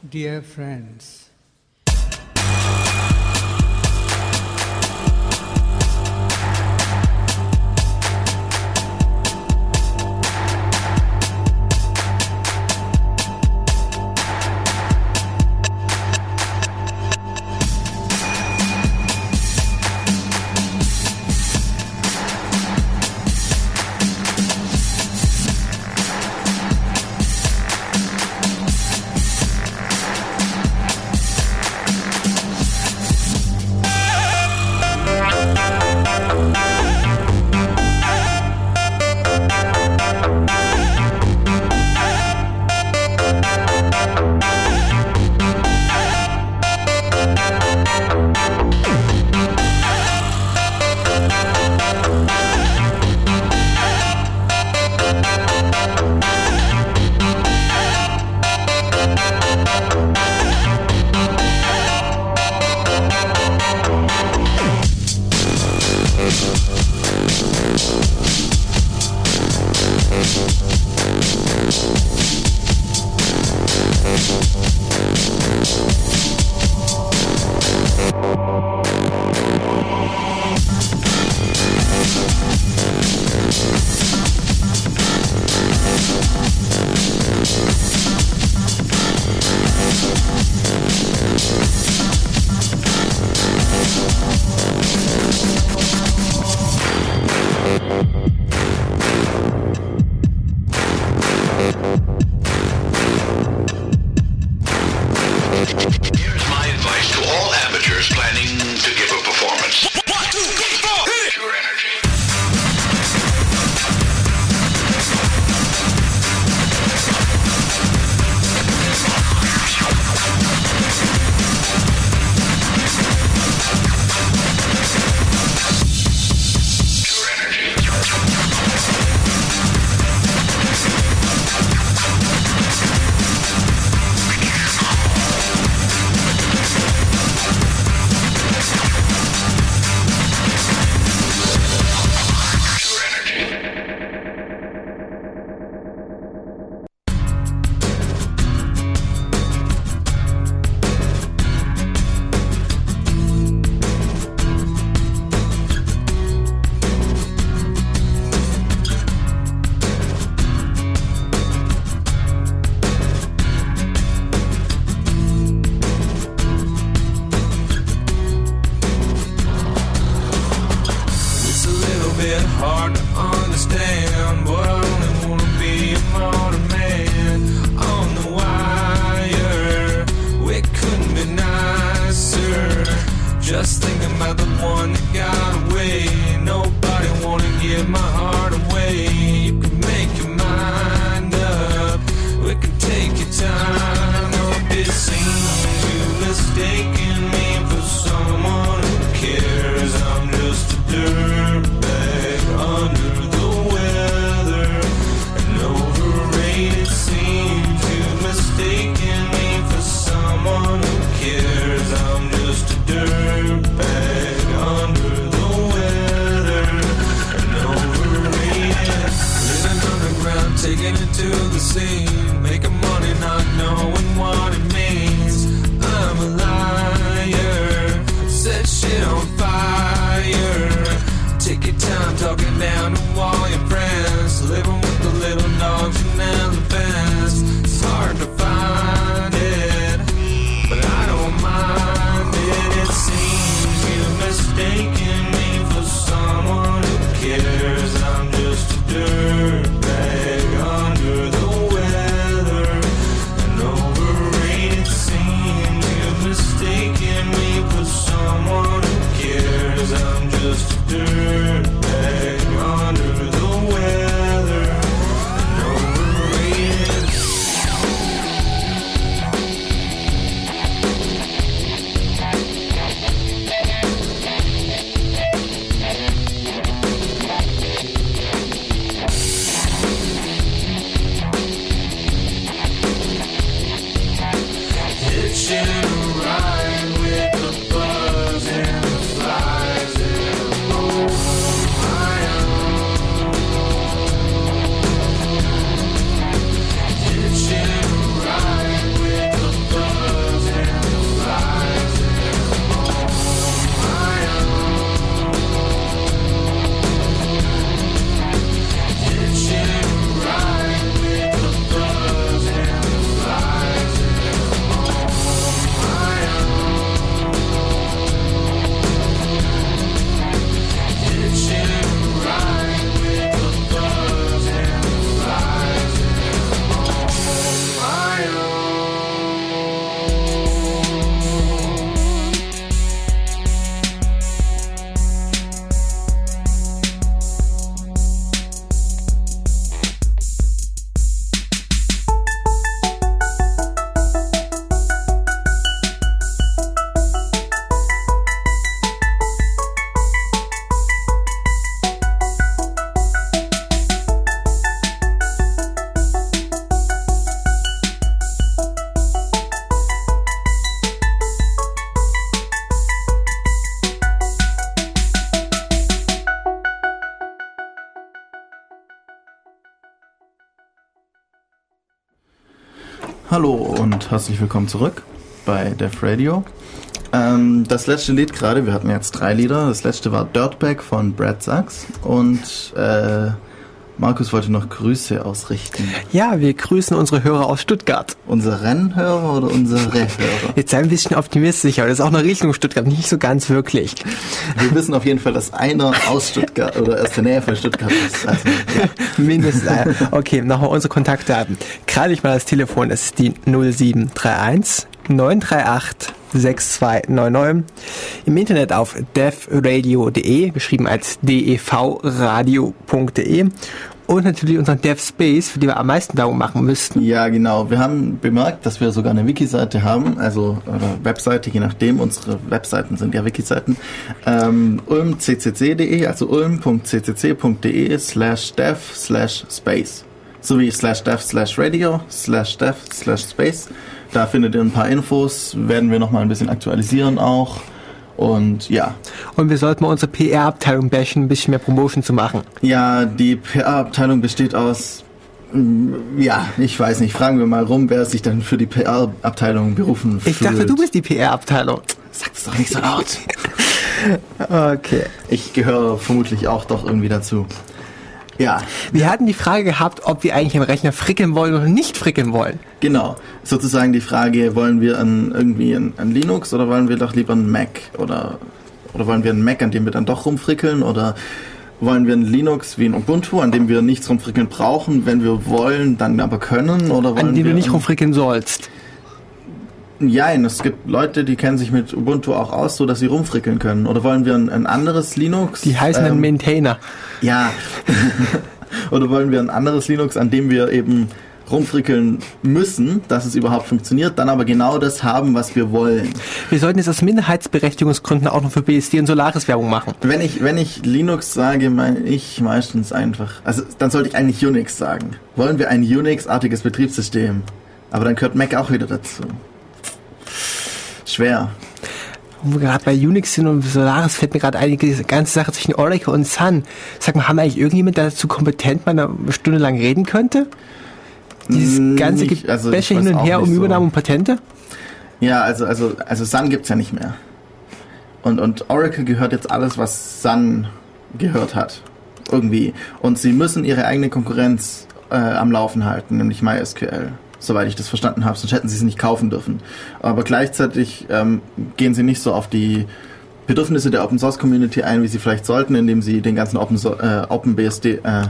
dear friends. Und herzlich willkommen zurück bei Def Radio. Ähm, das letzte Lied gerade, wir hatten jetzt drei Lieder. Das letzte war Dirtbag von Brad Sachs und äh, Markus wollte noch Grüße ausrichten. Ja, wir grüßen unsere Hörer aus Stuttgart. Unsere Rennhörer oder unsere Hörer? Jetzt sei ein bisschen optimistisch, aber das ist auch eine Richtung Stuttgart, nicht so ganz wirklich. Wir wissen auf jeden Fall, dass einer aus Stuttgart oder aus der Nähe von Stuttgart ist. Also, ja. Mindestens. Okay, nochmal unsere Kontaktdaten. Gerade ich mal das Telefon, das ist die 0731 938 6299. Im Internet auf devradio.de, geschrieben als devradio.de und natürlich unseren DevSpace, für die wir am meisten Werbung machen müssten. Ja, genau. Wir haben bemerkt, dass wir sogar eine Wiki-Seite haben, also oder Webseite, je nachdem. Unsere Webseiten sind ja Wiki-Seiten. Ähm, ulmccc.de, also ulm.ccc.de slash dev slash space. Sowie slash dev slash radio slash dev slash space. Da findet ihr ein paar Infos, werden wir nochmal ein bisschen aktualisieren auch. Und ja, Und wir sollten mal unsere PR-Abteilung bashen, ein bisschen mehr Promotion zu machen. Ja, die PR-Abteilung besteht aus. mm, Ja, ich weiß nicht. Fragen wir mal rum, wer sich dann für die PR-Abteilung berufen Ich fühlt. dachte, du bist die PR-Abteilung. Sag es doch nicht so laut. Okay. Ich gehöre vermutlich auch doch irgendwie dazu. Ja, Wir hatten die Frage gehabt, ob wir eigentlich am Rechner frickeln wollen oder nicht frickeln wollen. genau. Sozusagen die Frage, wollen wir an irgendwie an, an Linux oder wollen wir doch lieber ein Mac? Oder, oder wollen wir einen Mac, an dem wir dann doch rumfrickeln? Oder wollen wir ein Linux wie ein Ubuntu, an dem wir nichts rumfrickeln brauchen, wenn wir wollen, dann aber können? Oder wollen An dem wir du nicht rumfrickeln sollst. Nein, es gibt Leute, die kennen sich mit Ubuntu auch aus, so dass sie rumfrickeln können. Oder wollen wir ein, ein anderes Linux? Die heißen dann ähm, Maintainer. Ja. Oder wollen wir ein anderes Linux, an dem wir eben rumfrickeln müssen, dass es überhaupt funktioniert, dann aber genau das haben, was wir wollen. Wir sollten jetzt aus Minderheitsberechtigungsgründen auch noch für BSD und Solaris Werbung machen. Wenn ich, wenn ich Linux sage, meine ich meistens einfach, also dann sollte ich eigentlich Unix sagen. Wollen wir ein Unix-artiges Betriebssystem? Aber dann gehört Mac auch wieder dazu. Schwer. Wo wir gerade bei Unix sind und Solaris fällt mir gerade einige ganze Sache zwischen Oracle und Sun. Sag mal, haben eigentlich irgendjemand, der dazu kompetent mal eine Stunde lang reden könnte? Dieses Mm, ganze nicht- also Gebäsche hin und her um so. Übernahmen und Patente? Ja, also, also, also Sun gibt's ja nicht mehr. Und, und Oracle gehört jetzt alles, was Sun gehört hat. Irgendwie. Und sie müssen ihre eigene Konkurrenz äh, am Laufen halten, nämlich MySQL. Soweit ich das verstanden habe, sonst hätten sie es nicht kaufen dürfen. Aber gleichzeitig ähm, gehen sie nicht so auf die Bedürfnisse der Open Source Community ein, wie sie vielleicht sollten, indem sie den ganzen Open, so äh, OpenBSD, äh,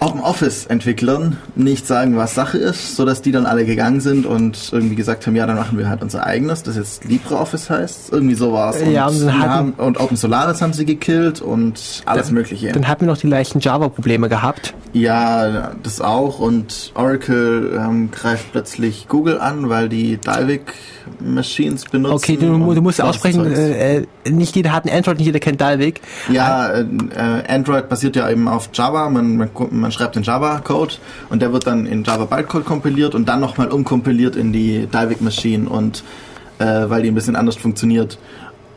Open Office Entwicklern nicht sagen, was Sache ist, so dass die dann alle gegangen sind und irgendwie gesagt haben, ja, dann machen wir halt unser eigenes, das jetzt LibreOffice heißt. Irgendwie so war es. Ja, und, dann hatten- und Open Solaris haben sie gekillt und alles Mögliche. Dann hatten wir noch die leichten Java-Probleme gehabt. Ja, das auch. Und Oracle ähm, greift plötzlich Google an, weil die Dalvik Machines benutzen. Okay, du, du musst aussprechen, äh, äh, nicht jeder hat ein Android, nicht jeder kennt Dalvik. Ja, äh, äh, Android basiert ja eben auf Java. Man, man, man schreibt den Java-Code und der wird dann in Java Bytecode kompiliert und dann nochmal umkompiliert in die Dalvik Machine und äh, weil die ein bisschen anders funktioniert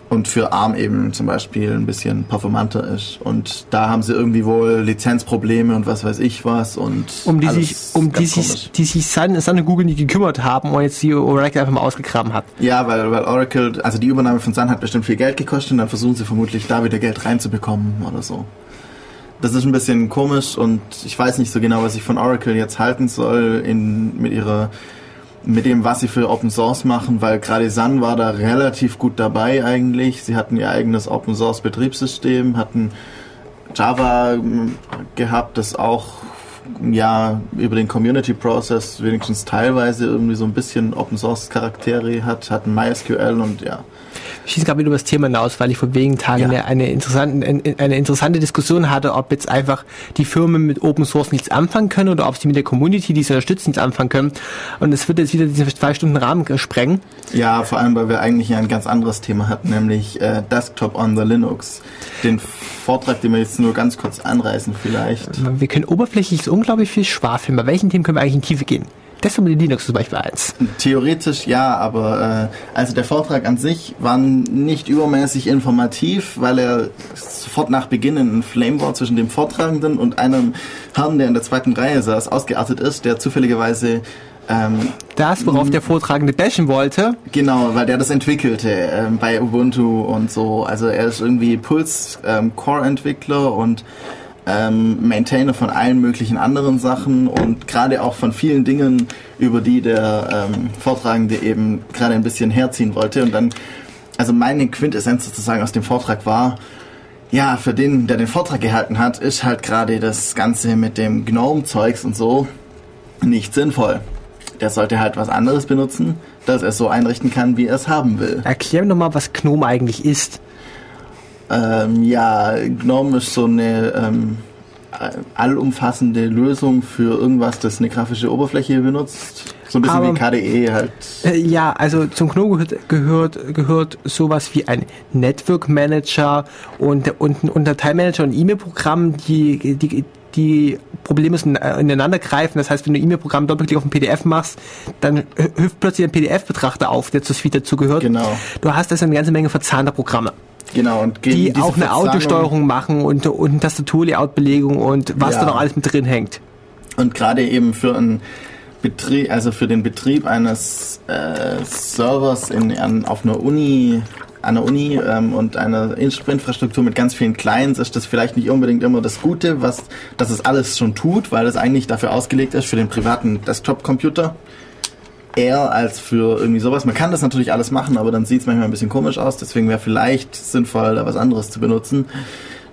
und für ARM eben zum Beispiel ein bisschen performanter ist. Und da haben sie irgendwie wohl Lizenzprobleme und was weiß ich was und Um die sich, um die sich, die sich Sun, Sun und Google nicht gekümmert haben und jetzt die Oracle einfach mal ausgegraben hat. Ja, weil, weil Oracle, also die Übernahme von Sun hat bestimmt viel Geld gekostet und dann versuchen sie vermutlich da wieder Geld reinzubekommen oder so. Das ist ein bisschen komisch und ich weiß nicht so genau, was ich von Oracle jetzt halten soll in, mit ihrer, mit dem, was sie für Open Source machen, weil gerade Sun war da relativ gut dabei eigentlich. Sie hatten ihr eigenes Open Source Betriebssystem, hatten Java ähm, gehabt, das auch ja über den Community Process wenigstens teilweise irgendwie so ein bisschen Open Source Charaktere hat, hatten MySQL und ja. Ich schieße gerade wieder über das Thema hinaus, weil ich vor wenigen Tagen Ja. eine, eine, interessante, eine, eine interessante Diskussion hatte, ob jetzt einfach die Firmen mit Open Source nichts anfangen können oder ob sie mit der Community, die sie unterstützen, nichts anfangen können. Und es wird jetzt wieder diesen zwei Stunden Rahmen sprengen. Ja, vor allem, weil wir eigentlich ja ein ganz anderes Thema hatten, nämlich äh, Desktop on the Linux. Den Vortrag, den wir jetzt nur ganz kurz anreißen vielleicht. Wir können oberflächlich unglaublich viel schwafeln. Bei welchen Themen können wir eigentlich in die Tiefe gehen? Desktop und Linux zum Beispiel eins. Theoretisch ja, aber äh, also der Vortrag an sich war nicht übermäßig informativ, weil er sofort nach Beginn in ein Flame War zwischen dem Vortragenden und einem Herrn, der in der zweiten Reihe saß, ausgeartet ist, der zufälligerweise ähm, Das, worauf der Vortragende bashen wollte, Genau, weil der das entwickelte ähm, bei Ubuntu und so. Also er ist irgendwie Puls ähm, Core Entwickler und ähm, Maintainer von allen möglichen anderen Sachen und gerade auch von vielen Dingen, über die der ähm, Vortragende eben gerade ein bisschen herziehen wollte. Und dann, also meine Quintessenz sozusagen aus dem Vortrag war, ja, für den, der den Vortrag gehalten hat, ist halt gerade das Ganze mit dem Gnome-Zeugs und so nicht sinnvoll. Der sollte halt was anderes benutzen, dass er es so einrichten kann, wie er es haben will. erklär mir nochmal, was GNOME eigentlich ist. Ähm, ja, GNOME ist so eine ähm, allumfassende Lösung für irgendwas, das eine grafische Oberfläche benutzt. So ein bisschen Aber- wie KDE halt. Äh, Ja, also zum GNOME gehört, gehört, gehört sowas wie ein Network Manager und, und ein Unterteilmanager und ein E-Mail-Programm, die, die, die Probleme müssen äh, ineinander greifen. Das heißt, wenn du ein E-Mail-Programm doppelklick auf ein PDF machst, dann hü- hüpft plötzlich ein PDF-Betrachter auf, der zur Suite dazugehört. Genau. Du hast also eine ganze Menge verzahnter Programme, Genau, und die auch eine Verzahnung- Autosteuerung machen und, und eine Tastatur-Layout-Belegung und was Ja. da noch alles mit drin hängt. Und gerade eben für einen Betrieb, also für den Betrieb eines äh, Servers in, an, auf einer Uni, an der Uni ähm, und einer Infrastruktur mit ganz vielen Clients ist das vielleicht nicht unbedingt immer das Gute, was dass es alles schon tut, weil es eigentlich dafür ausgelegt ist für den privaten Desktop-Computer. Eher als für irgendwie sowas. Man kann das natürlich alles machen, aber dann sieht es manchmal ein bisschen komisch aus. Deswegen wäre vielleicht sinnvoll, da was anderes zu benutzen.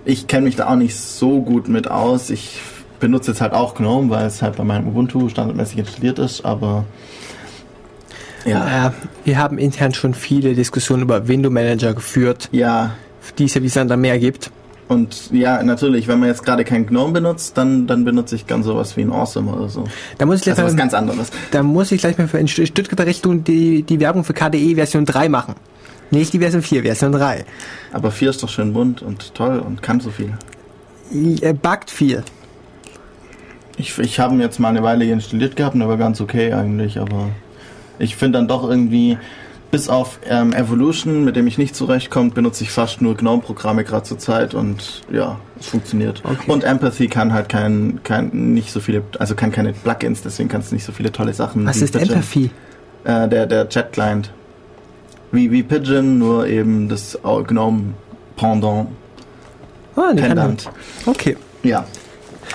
Ich kenne mich da auch nicht so gut mit aus. Ich benutze jetzt halt auch GNOME, weil es halt bei meinem Ubuntu standardmäßig installiert ist, aber ja, Äh, wir haben intern schon viele Diskussionen über Window Manager geführt, ja. die es ja wie Sand am Meer gibt. Und ja, natürlich, wenn man jetzt gerade kein GNOME benutzt, dann, dann benutze ich ganz sowas wie ein Awesome oder so. Da muss ich gleich, Also was ganz anderes. da muss ich gleich mal für in St- Stuttgarter Richtung die, die Werbung für KDE Version 3 machen. Nicht die Version 4, Version 3. Aber 4 ist doch schön bunt und toll und kann so viel. Er buggt viel. Ich, ich habe ihn jetzt mal eine Weile installiert gehabt und der war ganz okay eigentlich, aber ich finde dann doch irgendwie, bis auf ähm, Evolution, mit dem ich nicht zurechtkomme, benutze ich fast nur GNOME-Programme gerade zur Zeit und ja, es funktioniert. Okay. Und Empathy kann halt kein, kein, nicht so viele, also kann keine Plugins, deswegen kannst du nicht so viele tolle Sachen. Was ist Pigeon. Empathy? Äh, der, der Chat-Client. Wie, wie Pigeon, nur eben das GNOME-Pendant. Ah, Pendant. Okay. Ja.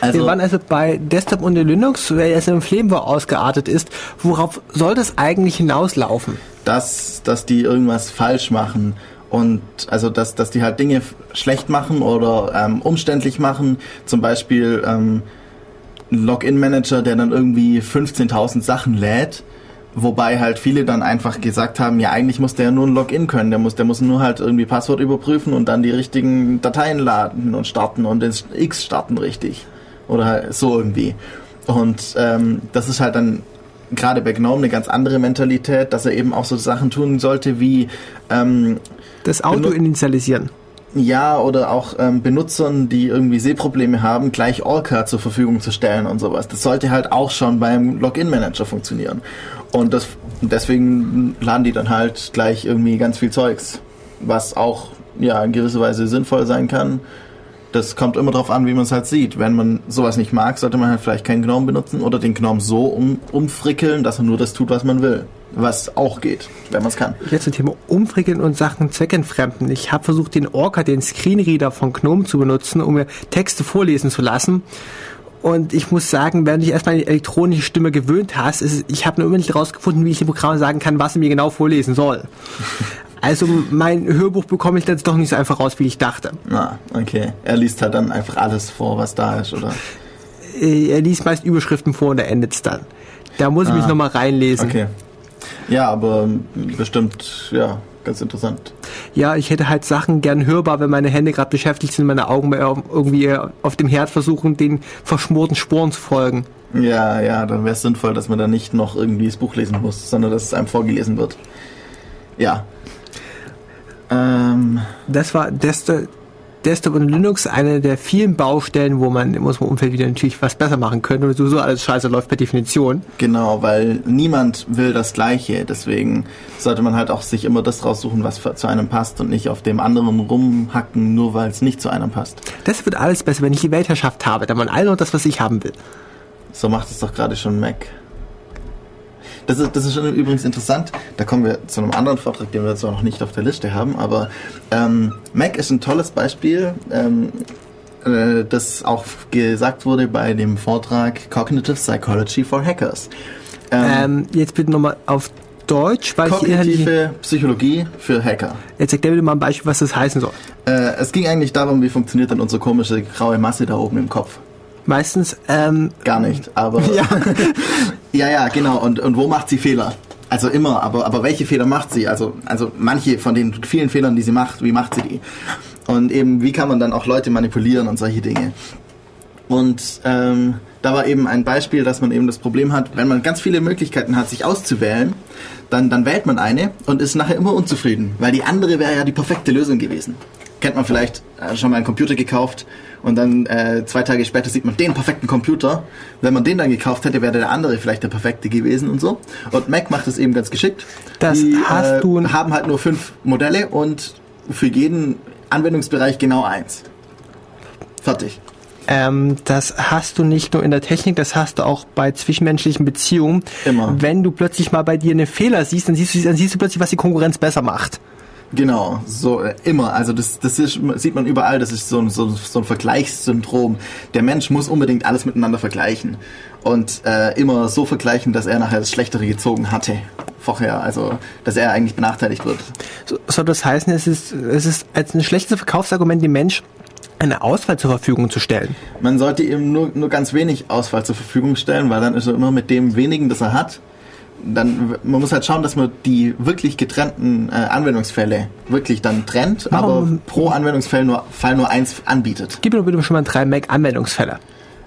Also, wir waren also bei Desktop und Linux, weil es im Flameware ausgeartet ist. Worauf soll das eigentlich hinauslaufen? dass, dass die irgendwas falsch machen und also dass, dass die halt Dinge schlecht machen oder ähm, umständlich machen. Zum Beispiel ähm, ein Login-Manager, der dann irgendwie 15.000 Sachen lädt. Wobei halt viele dann einfach gesagt haben, ja eigentlich muss der ja nur ein Login können, der muss, der muss nur halt irgendwie Passwort überprüfen und dann die richtigen Dateien laden und starten und das X starten richtig. Oder halt so irgendwie. Und ähm, das ist halt dann gerade bei GNOME eine ganz andere Mentalität, dass er eben auch so Sachen tun sollte wie ähm, Das Auto initialisieren. ja, oder auch ähm, Benutzern, die irgendwie Sehprobleme haben, gleich Orca zur Verfügung zu stellen und sowas. Das sollte halt auch schon beim Login-Manager funktionieren. Und das, deswegen laden die dann halt gleich irgendwie ganz viel Zeugs, was auch ja in gewisser Weise sinnvoll sein kann. Das kommt immer darauf an, wie man es halt sieht. Wenn man sowas nicht mag, sollte man halt vielleicht keinen Gnome benutzen oder den Gnome so um, umfrickeln, dass er nur das tut, was man will. Was auch geht, wenn man es kann. Jetzt zum Thema Umfrickeln und Sachen zweckentfremden. Ich habe versucht, den Orca, den Screenreader von GNOME zu benutzen, um mir Texte vorlesen zu lassen. Und ich muss sagen, während ich erstmal die elektronische Stimme gewöhnt hast, ist, ich habe nur immer nicht rausgefunden, wie ich dem Programm sagen kann, was er mir genau vorlesen soll. Also mein Hörbuch bekomme ich jetzt doch nicht so einfach raus, wie ich dachte. Na, okay. Er liest halt dann einfach alles vor, was da ist, oder? Äh, Er liest meist Überschriften vor und er endet es dann. Da muss ich mich Ah, nochmal reinlesen. Okay. Ja, aber bestimmt, ja, ganz interessant. Ja, ich hätte halt Sachen gern hörbar, wenn meine Hände gerade beschäftigt sind, meine Augen irgendwie auf dem Herd versuchen, den verschmorten Sporen zu folgen. Ja, ja, dann wäre es sinnvoll, dass man da nicht noch irgendwie das Buch lesen muss, sondern dass es einem vorgelesen wird. Ja. Ähm, Das war Dest Desktop und Linux eine der vielen Baustellen, wo man in unserem Umfeld wieder natürlich was besser machen könnte und sowieso alles scheiße läuft per Definition. Genau, weil niemand will das Gleiche. Deswegen sollte man halt auch sich immer das raussuchen, was für- zu einem passt und nicht auf dem anderen rumhacken, nur weil es nicht zu einem passt. Das wird alles besser, wenn ich die Weltherrschaft habe, da man alle nur das, was ich haben will. So macht es doch gerade schon Mac. Das ist, das ist schon übrigens interessant. Da kommen wir zu einem anderen Vortrag, den wir zwar noch nicht auf der Liste haben, aber ähm, Mac ist ein tolles Beispiel, ähm, äh, das auch gesagt wurde bei dem Vortrag Cognitive Psychology for Hackers. Ähm, Ähm, jetzt bitte nochmal auf Deutsch, weil ich. Kognitive Psychologie für Hacker. Jetzt erklär bitte mal ein Beispiel, was das heißen soll. Äh, es ging eigentlich darum, wie funktioniert denn unsere komische graue Masse da oben im Kopf. Meistens, ähm, Gar nicht, aber. Ja, ja, ja, genau. Und, und wo macht sie Fehler? Also immer, aber, aber welche Fehler macht sie? Also, also manche von den vielen Fehlern, die sie macht, wie macht sie die? Und eben, wie kann man dann auch Leute manipulieren und solche Dinge? Und ähm, da war eben ein Beispiel, dass man eben das Problem hat, wenn man ganz viele Möglichkeiten hat, sich auszuwählen, dann, dann wählt man eine und ist nachher immer unzufrieden, weil die andere wäre ja die perfekte Lösung gewesen. Kennt man vielleicht äh, schon mal einen Computer gekauft und dann äh, zwei Tage später sieht man den perfekten Computer. Wenn man den dann gekauft hätte, wäre der andere vielleicht der perfekte gewesen und so. Und Mac macht es eben ganz geschickt. Das die hast äh, du- haben halt nur fünf Modelle und für jeden Anwendungsbereich genau eins. Fertig. Ähm, das hast du nicht nur in der Technik, das hast du auch bei zwischenmenschlichen Beziehungen. Immer. Wenn du plötzlich mal bei dir einen Fehler siehst, dann siehst du, dann siehst du plötzlich, was die Konkurrenz besser macht. Genau, so äh, immer. Also das, das ist, sieht man überall. Das ist so ein, so, so ein Vergleichssyndrom. Der Mensch muss unbedingt alles miteinander vergleichen und äh, immer so vergleichen, dass er nachher das Schlechtere gezogen hatte vorher. Also dass er eigentlich benachteiligt wird. So, soll das heißen, es ist, es ist als ein schlechtes Verkaufsargument dem Mensch eine Auswahl zur Verfügung zu stellen. Man sollte ihm nur, nur ganz wenig Auswahl zur Verfügung stellen, weil dann ist er immer mit dem wenigen, das er hat. Dann, man muss halt schauen, dass man die wirklich getrennten äh, Anwendungsfälle wirklich dann trennt, aber Warum- pro Anwendungsfall nur, Fall nur eins anbietet. Gib mir doch bitte schon mal drei Mac-Anwendungsfälle.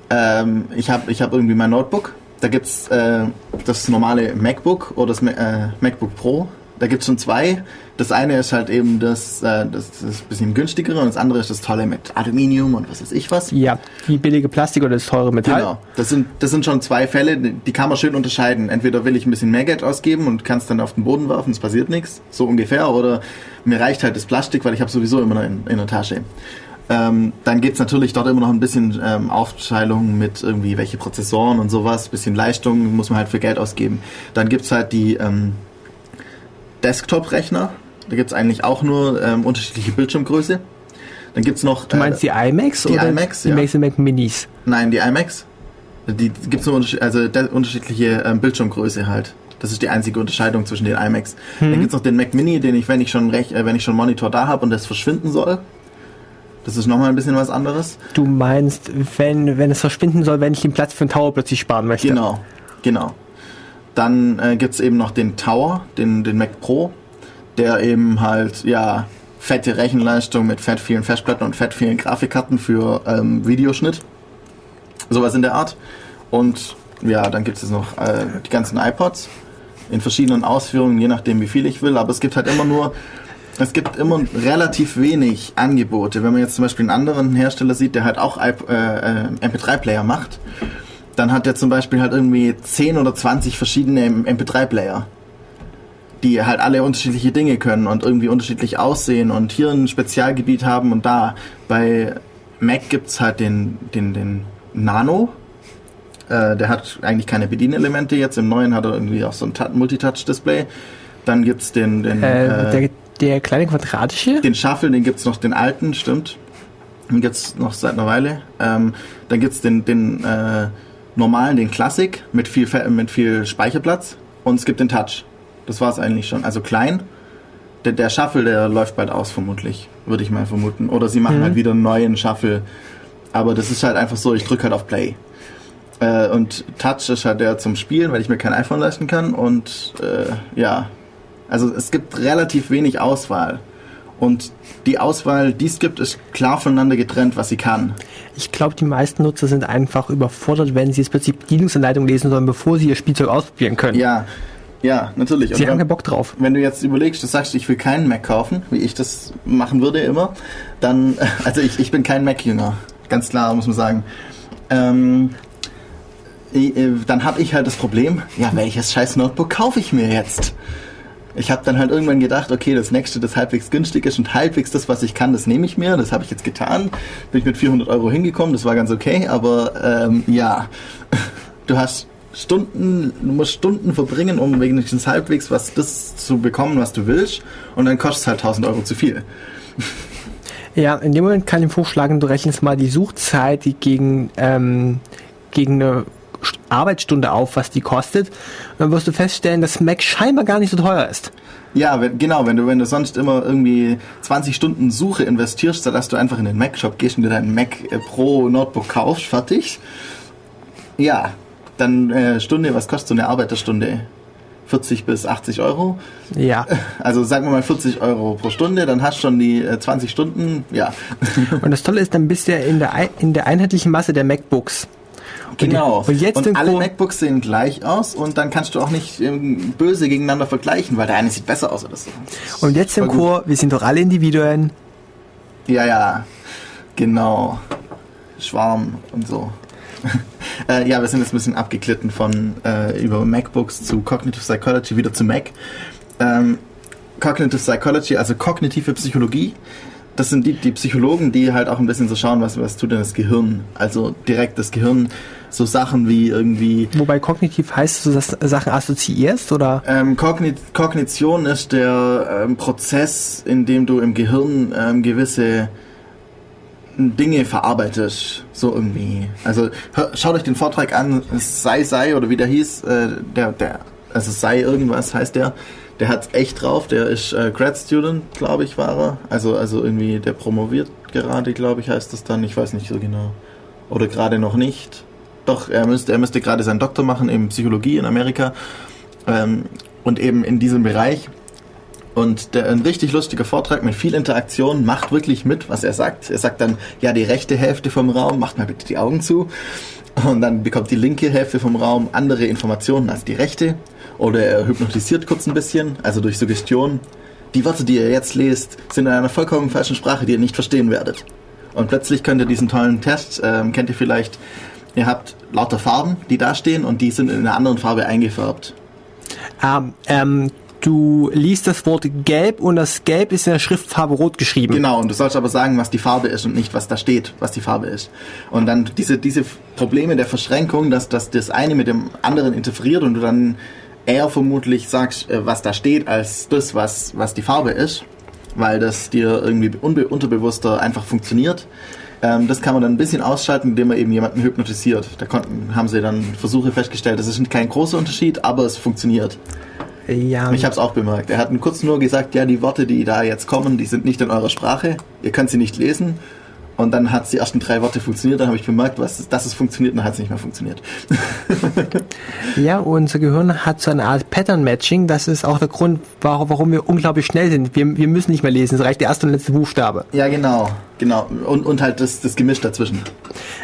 Ähm, ich habe ich hab irgendwie mein Notebook. Da gibt's äh, das normale MacBook oder das Ma äh, MacBook Pro. Da gibt's schon zwei. Das eine ist halt eben das, äh, das, das bisschen günstigere und das andere ist das tolle mit Aluminium und was weiß ich was. Ja, die billige Plastik oder das teure Metall. Genau. Das sind, das sind schon zwei Fälle, die kann man schön unterscheiden. Entweder will ich ein bisschen mehr Geld ausgeben und kann es dann auf den Boden werfen, es passiert nichts, so ungefähr. Oder mir reicht halt das Plastik, weil ich habe sowieso immer in, in der Tasche. Ähm, dann gibt's natürlich dort immer noch ein bisschen ähm, Aufteilung mit irgendwie welche Prozessoren und sowas, bisschen Leistung muss man halt für Geld ausgeben. Dann gibt's halt die ähm, Desktop-Rechner. Da gibt's eigentlich auch nur ähm, unterschiedliche Bildschirmgröße. Dann gibt's noch Du meinst die iMacs die oder iMacs, die ja. Macs und Mac Minis? Nein, die iMacs. Die gibt's nur unterschied- also unterschiedliche ähm, Bildschirmgröße halt. Das ist die einzige Unterscheidung zwischen den iMacs. Mhm. Dann gibt's noch den Mac Mini, den ich, wenn ich schon recht, äh, wenn ich schon Monitor da habe und das verschwinden soll. Das ist nochmal ein bisschen was anderes. Du meinst, wenn, wenn es verschwinden soll, wenn ich den Platz für einen Tower plötzlich sparen möchte. Genau, genau. Dann äh, gibt's eben noch den Tower, den, den Mac Pro, der eben halt, ja, fette Rechenleistung mit fett vielen Festplatten und fett vielen Grafikkarten für ähm, Videoschnitt. Sowas in der Art. Und ja, dann gibt es noch äh, die ganzen iPods in verschiedenen Ausführungen, je nachdem wie viel ich will. Aber es gibt halt immer nur, es gibt immer relativ wenig Angebote. Wenn man jetzt zum Beispiel einen anderen Hersteller sieht, der halt auch äh, äh, MP3-Player macht, dann hat der zum Beispiel halt irgendwie 10 oder 20 verschiedene MP3-Player, die halt alle unterschiedliche Dinge können und irgendwie unterschiedlich aussehen und hier ein Spezialgebiet haben und da. Bei Mac gibt's halt den, den, den Nano. Äh, der hat eigentlich keine Bedienelemente jetzt. Im neuen hat er irgendwie auch so ein Tou- Multitouch-Display. Dann gibt's den, den, Äh, äh, der, der kleine quadratische? den Shuffle, den gibt's noch, den alten, stimmt. Den gibt's noch seit einer Weile. Ähm, dann gibt's den, den äh, normalen, den Classic mit viel, mit viel Speicherplatz. Und es gibt den Touch. Das war's eigentlich schon. Also klein. Der, der Shuffle, der läuft bald aus, vermutlich. Würde ich mal vermuten. Oder sie machen halt wieder einen neuen Shuffle. Aber das ist halt einfach so, ich drücke halt auf Play. Äh, und Touch ist halt der zum Spielen, weil ich mir kein iPhone leisten kann. Und äh, ja, also es gibt relativ wenig Auswahl. Und die Auswahl, die es gibt, ist klar voneinander getrennt, was sie kann. Ich glaube, die meisten Nutzer sind einfach überfordert, wenn sie jetzt plötzlich Bedienungsanleitung lesen sollen, bevor sie ihr Spielzeug ausprobieren können. Ja, Ja, natürlich. Und Sie haben wenn- keinen Bock drauf. Wenn du jetzt überlegst, du sagst, ich will keinen Mac kaufen, wie ich das machen würde immer, dann, also ich, ich bin kein Mac-Jünger, ganz klar, muss man sagen. Ähm, äh, dann habe ich halt das Problem, ja, welches scheiß Notebook kaufe ich mir jetzt? Ich habe dann halt irgendwann gedacht, okay, das nächste, das halbwegs günstig ist und halbwegs das, was ich kann, das nehme ich mir. Das habe ich jetzt getan. Bin ich mit 400 Euro hingekommen, das war ganz okay, aber ähm, ja, du hast Stunden, du musst Stunden verbringen, um wenigstens halbwegs was das zu bekommen, was du willst, und dann kostet es halt 1000 Euro zu viel. Ja, in dem Moment kann ich vorschlagen, du rechnest mal die Suchzeit die gegen, ähm, gegen eine Arbeitsstunde auf, was die kostet. Und dann wirst du feststellen, dass Mac scheinbar gar nicht so teuer ist. Ja, wenn, genau, wenn du, wenn du sonst immer irgendwie 20 Stunden Suche investierst, sodass du einfach in den Mac-Shop gehst und dir dein Mac äh, Pro Notebook kaufst, fertig. Ja, dann äh, Stunde, was kostet so eine Arbeiterstunde? 40 bis 80 Euro. Ja. Also sagen wir mal 40 Euro pro Stunde, dann hast du schon die äh, 20 Stunden, ja. Und das Tolle ist, dann bist du ja in der, in der einheitlichen Masse der MacBooks. Genau. Und jetzt den alle MacBooks sehen gleich aus und dann kannst du auch nicht ähm, böse gegeneinander vergleichen, weil der eine sieht besser aus oder so. Und jetzt im. Chor, wir sind doch alle Individuen. Ja, ja, genau. Schwarm und so. äh, ja, wir sind jetzt ein bisschen abgeglitten von äh, über MacBooks zu Cognitive Psychology wieder zu Mac. Ähm, Cognitive Psychology, also kognitive Psychologie. Das sind die, die Psychologen, die halt auch ein bisschen so schauen, was, was tut denn das Gehirn? Also direkt das Gehirn, so Sachen wie irgendwie Wobei kognitiv heißt, dass du das Sachen assoziierst oder? Ähm, Kognit Kognition ist der ähm, Prozess, in dem du im Gehirn ähm, gewisse Dinge verarbeitest, so irgendwie. Also hör, schaut euch den Vortrag an, sei sei oder wie der hieß, äh, der der also sei irgendwas heißt der. Der hat's echt drauf. Der ist äh, Grad Student, glaube ich, war er. Also also irgendwie der promoviert gerade, glaube ich, heißt das dann. Ich weiß nicht so genau. Oder gerade noch nicht. Doch er müsste er müsste gerade seinen Doktor machen in Psychologie in Amerika ähm, und eben in diesem Bereich. Und der, ein richtig lustiger Vortrag mit viel Interaktion, macht wirklich mit, was er sagt. Er sagt dann, ja, die rechte Hälfte vom Raum, macht mal bitte die Augen zu. Und dann bekommt die linke Hälfte vom Raum andere Informationen als die rechte. Oder er hypnotisiert kurz ein bisschen, also durch Suggestion. Die Worte, die ihr jetzt lest, sind in einer vollkommen falschen Sprache, die ihr nicht verstehen werdet. Und plötzlich könnt ihr diesen tollen Test, ähm, kennt ihr vielleicht, ihr habt lauter Farben, die da stehen und die sind in einer anderen Farbe eingefärbt. Ähm, ähm, du liest das Wort gelb und das Gelb ist in der Schriftfarbe rot geschrieben. Genau, und du sollst aber sagen, was die Farbe ist und nicht, was da steht, was die Farbe ist. Und dann diese, diese Probleme der Verschränkung, dass, dass das eine mit dem anderen interferiert und du dann eher vermutlich sagst, äh, was da steht, als das, was, was die Farbe ist, weil das dir irgendwie unterbewusster einfach funktioniert. Ähm, das kann man dann ein bisschen ausschalten, indem man eben jemanden hypnotisiert. Da konnten, haben sie dann Versuche festgestellt, das ist kein großer Unterschied, aber es funktioniert. Ja, Ich habe es auch bemerkt. Er hat kurz nur gesagt, ja, die Worte, die da jetzt kommen, die sind nicht in eurer Sprache. Ihr könnt sie nicht lesen. Und dann hat die ersten drei Worte funktioniert. Dann habe ich bemerkt, was, dass es funktioniert. Und dann hat es nicht mehr funktioniert. ja, unser Gehirn hat so eine Art Pattern-Matching. Das ist auch der Grund, warum, wir unglaublich schnell sind. Wir, wir müssen nicht mehr lesen. Es reicht der erste und letzte Buchstabe. Ja, genau. Genau. Und, und halt das, das Gemisch dazwischen.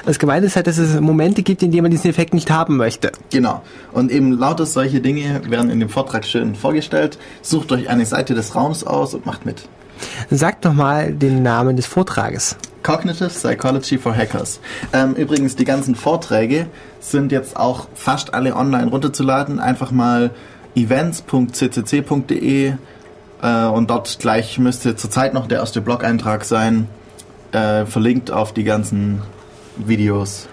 Das Gemeine ist halt, dass es Momente gibt, in denen man diesen Effekt nicht haben möchte. Genau. Und eben lauter solche Dinge werden in dem Vortrag schön vorgestellt. Sucht euch eine Seite des Raums aus und macht mit. Sag doch mal den Namen des Vortrages. Cognitive Psychology for Hackers. Ähm, übrigens, die ganzen Vorträge sind jetzt auch fast alle online runterzuladen. Einfach mal events.ccc.de äh, und dort gleich müsste zurzeit noch der erste Blog-Eintrag sein. Äh, verlinkt auf die ganzen Videos.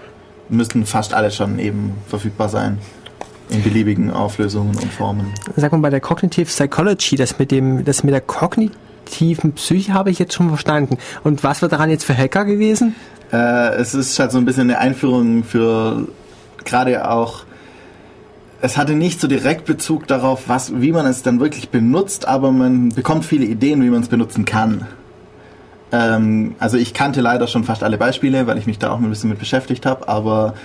Müssten fast alle schon eben verfügbar sein. In beliebigen Auflösungen und Formen. Sag mal, bei der Cognitive Psychology, das mit dem, das mit der kognitiven Psyche habe ich jetzt schon verstanden. Und was wird daran jetzt für Hacker gewesen? Äh, es ist halt so ein bisschen eine Einführung für gerade auch. Es hatte nicht so direkt Bezug darauf, was, wie man es dann wirklich benutzt, aber man bekommt viele Ideen, wie man es benutzen kann. Ähm, also ich kannte leider schon fast alle Beispiele, weil ich mich da auch ein bisschen mit beschäftigt habe, aber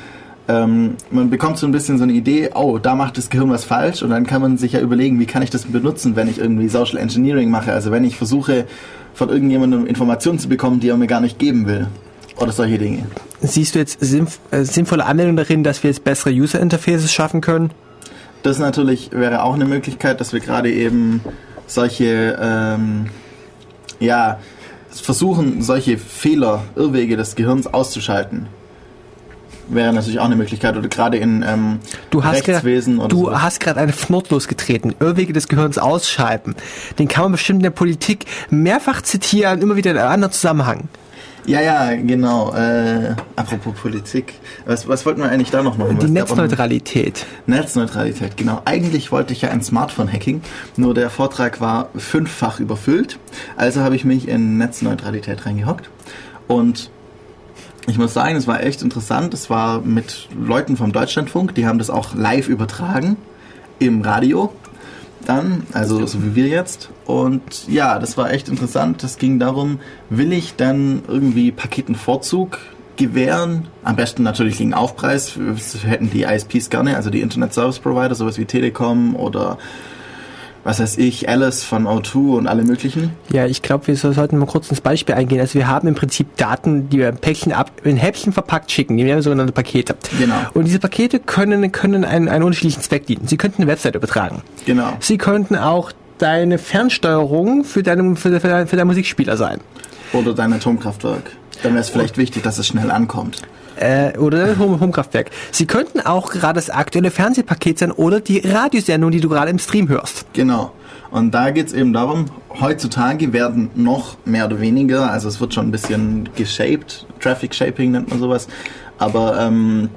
ähm, man bekommt so ein bisschen so eine Idee, oh, da macht das Gehirn was falsch und dann kann man sich ja überlegen, wie kann ich das benutzen, wenn ich irgendwie Social Engineering mache, also wenn ich versuche, von irgendjemandem Informationen zu bekommen, die er mir gar nicht geben will. Oder solche Dinge. Siehst du jetzt sinnf äh, sinnvolle Anwendung darin, dass wir jetzt bessere User Interfaces schaffen können? Das natürlich wäre auch eine Möglichkeit, dass wir gerade eben solche, ähm, ja, versuchen, solche Fehler, Irrwege des Gehirns auszuschalten. Wäre natürlich auch eine Möglichkeit, oder gerade in ähm, Du hast Rechtswesen gerade, oder du sowas. hast gerade einen Fnord losgetreten. Irrwege des Gehirns ausschalten. Den kann man bestimmt in der Politik mehrfach zitieren, immer wieder in einem anderen Zusammenhang. Ja, ja, genau. Äh, apropos Politik. Was, was wollten wir eigentlich da noch machen? Die Netzneutralität. Netzneutralität, genau. Eigentlich wollte ich ja ein Smartphone-Hacking, nur der Vortrag war fünffach überfüllt. Also habe ich mich in Netzneutralität reingehockt. Und ich muss sagen, es war echt interessant. Es war mit Leuten vom Deutschlandfunk, die haben das auch live übertragen im Radio. Dann, also so wie wir jetzt. Und ja, das war echt interessant. Es ging darum, will ich dann irgendwie Paketenvorzug gewähren? Am besten natürlich gegen Aufpreis. Das hätten die ISPs gerne, also die Internet Service Provider, sowas wie Telekom oder was weiß ich, Alice von O2 und alle möglichen. Ja, ich glaube, wir so- sollten mal kurz ins Beispiel eingehen. Also wir haben im Prinzip Daten, die wir in Päckchen ab, in Häppchen verpackt schicken. Die haben sogenannte Pakete. Genau. Und diese Pakete können, können einen, einen unterschiedlichen Zweck dienen. Sie könnten eine Website übertragen. Genau. Sie könnten auch deine Fernsteuerung für, deine, für, für, dein- für deinen Musikspieler sein. Oder dein Atomkraftwerk. Dann wäre es vielleicht wichtig, dass es schnell ankommt. Äh, oder Home Homekraftwerk. Sie könnten auch gerade das aktuelle Fernsehpaket sein oder die Radiosendung, die du gerade im Stream hörst. Genau. Und da geht es eben darum, heutzutage werden noch mehr oder weniger, also es wird schon ein bisschen geshaped, Traffic Shaping nennt man sowas, aber ähm,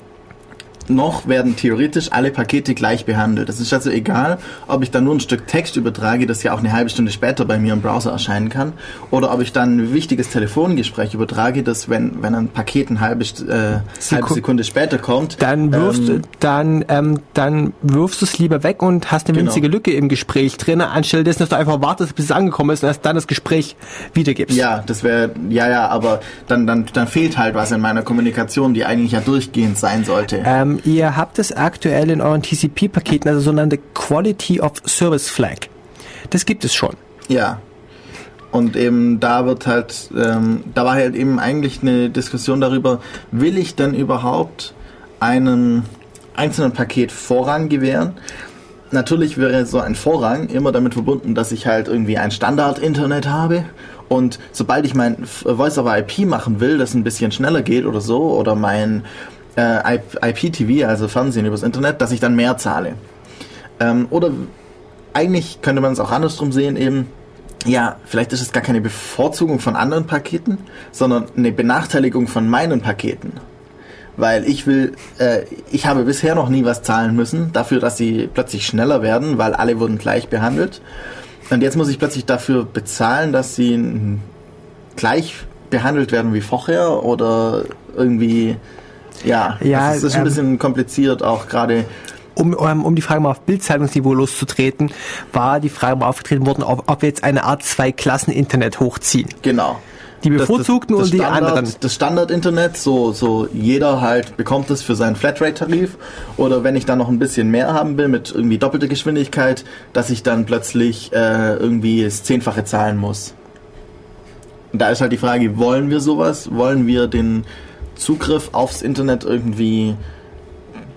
noch werden theoretisch alle Pakete gleich behandelt. Es ist also egal, ob ich dann nur ein Stück Text übertrage, das ja auch eine halbe Stunde später bei mir im Browser erscheinen kann, oder ob ich dann ein wichtiges Telefongespräch übertrage, das, wenn, wenn ein Paket eine halbe, äh, halbe Sekunde später kommt, Dann wirfst, ähm, dann, ähm, dann wirfst du es lieber weg und hast eine Genau. winzige Lücke im Gespräch drin, anstelle dessen, dass du einfach wartest, bis es angekommen ist und erst dann das Gespräch wiedergibst. Ja, das wäre, ja, ja, aber dann, dann, dann fehlt halt was in meiner Kommunikation, die eigentlich ja durchgehend sein sollte. Ähm, ihr habt es aktuell in euren TCP-Paketen, also sogenannte Quality of Service Flag. Das gibt es schon. Ja. Und eben da wird halt, ähm, da war halt eben eigentlich eine Diskussion darüber, will ich denn überhaupt einem einzelnen Paket Vorrang gewähren? Natürlich wäre so ein Vorrang immer damit verbunden, dass ich halt irgendwie ein Standard-Internet habe. Und sobald ich mein F- Voice-over-IP machen will, das ein bisschen schneller geht oder so, oder mein äh, IP- IPTV, also Fernsehen übers Internet, dass ich dann mehr zahle. Ähm, oder eigentlich könnte man es auch andersrum sehen, eben, ja, vielleicht ist es gar keine Bevorzugung von anderen Paketen, sondern eine Benachteiligung von meinen Paketen. Weil ich will, äh, ich habe bisher noch nie was zahlen müssen, dafür, dass sie plötzlich schneller werden, weil alle wurden gleich behandelt. Und jetzt muss ich plötzlich dafür bezahlen, dass sie gleich behandelt werden wie vorher oder irgendwie, ja, Ja, das ist ein ähm, bisschen kompliziert, auch gerade Um, um, um die Frage mal auf Bildzeitungsniveau loszutreten, war die Frage mal aufgetreten worden, ob, ob wir jetzt eine Art Zwei-Klassen-Internet hochziehen. Genau. Die Bevorzugten und die Standard, anderen. Das Standard-Internet, so, so jeder halt bekommt es für seinen Flatrate-Tarif. Oder wenn ich dann noch ein bisschen mehr haben will mit irgendwie doppelter Geschwindigkeit, dass ich dann plötzlich äh, irgendwie das Zehnfache zahlen muss. Und da ist halt die Frage, wollen wir sowas? Wollen wir den Zugriff aufs Internet irgendwie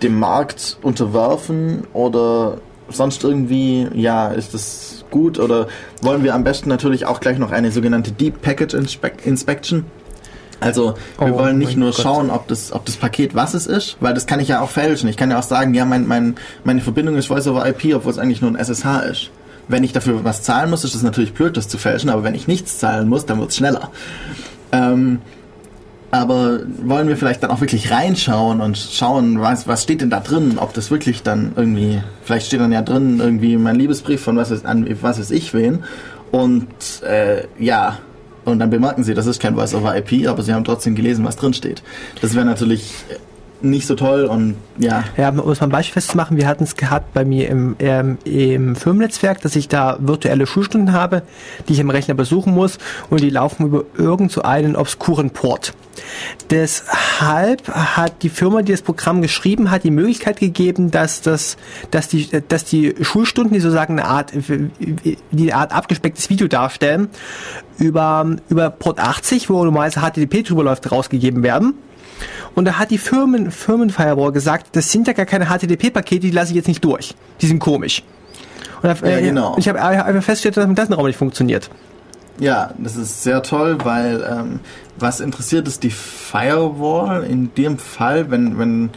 dem Markt unterwerfen oder sonst irgendwie, ja, ist das gut oder wollen wir am besten natürlich auch gleich noch eine sogenannte Deep Packet Inspec Inspection? Also wir Oh wollen nicht nur Gott. schauen, ob das, ob das Paket was es ist, weil das kann ich ja auch fälschen. Ich kann ja auch sagen, ja, mein, mein, meine Verbindung ist Voice over IP, obwohl es eigentlich nur ein SSH ist. Wenn ich dafür was zahlen muss, ist es natürlich blöd, das zu fälschen, aber wenn ich nichts zahlen muss, dann wird es schneller. Ähm, aber wollen wir vielleicht dann auch wirklich reinschauen und schauen, was, was steht denn da drin? Ob das wirklich dann irgendwie, vielleicht steht dann ja drin irgendwie mein Liebesbrief von was ist, an was ist ich wen. Und äh, ja, und dann bemerken sie, das ist kein Voice over IP, aber sie haben trotzdem gelesen, was drin steht. Das wäre natürlich nicht so toll und ja, Ja, um mal ein Beispiel festzumachen, wir hatten es gehabt bei mir im, ähm, im Firmennetzwerk, dass ich da virtuelle Schulstunden habe, die ich im Rechner besuchen muss und die laufen über irgend so einen obskuren Port. Deshalb hat die Firma, die das Programm geschrieben hat, die Möglichkeit gegeben, dass das, dass die, dass die Schulstunden, die sozusagen eine Art, die eine Art abgespecktes Video darstellen, über, über Port 80, wo normalerweise HTTP drüber läuft, rausgegeben werden Und da hat die Firmen, Firmenfirewall gesagt, das sind ja gar keine HTTP-Pakete, die lasse ich jetzt nicht durch. Die sind komisch. Und da, Ja, genau. ich habe einfach festgestellt, dass mit das Raum nicht funktioniert. Ja, das ist sehr toll, weil ähm, was interessiert ist die Firewall in dem Fall, wenn, wenn,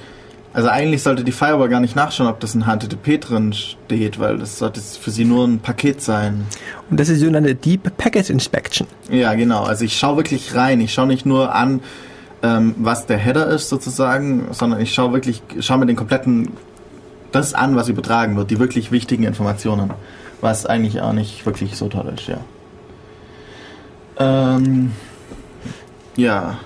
also eigentlich sollte die Firewall gar nicht nachschauen, ob das ein HTTP drin steht, weil das sollte für sie nur ein Paket sein. Und das ist die sogenannte Deep Packet Inspection. Ja, genau. Also ich schaue wirklich rein. Ich schaue nicht nur an, ähm, was der Header ist sozusagen, sondern ich schaue wirklich, schaue mir den kompletten das an, was übertragen wird, die wirklich wichtigen Informationen, was eigentlich auch nicht wirklich so toll ist, ja. Ähm, ja.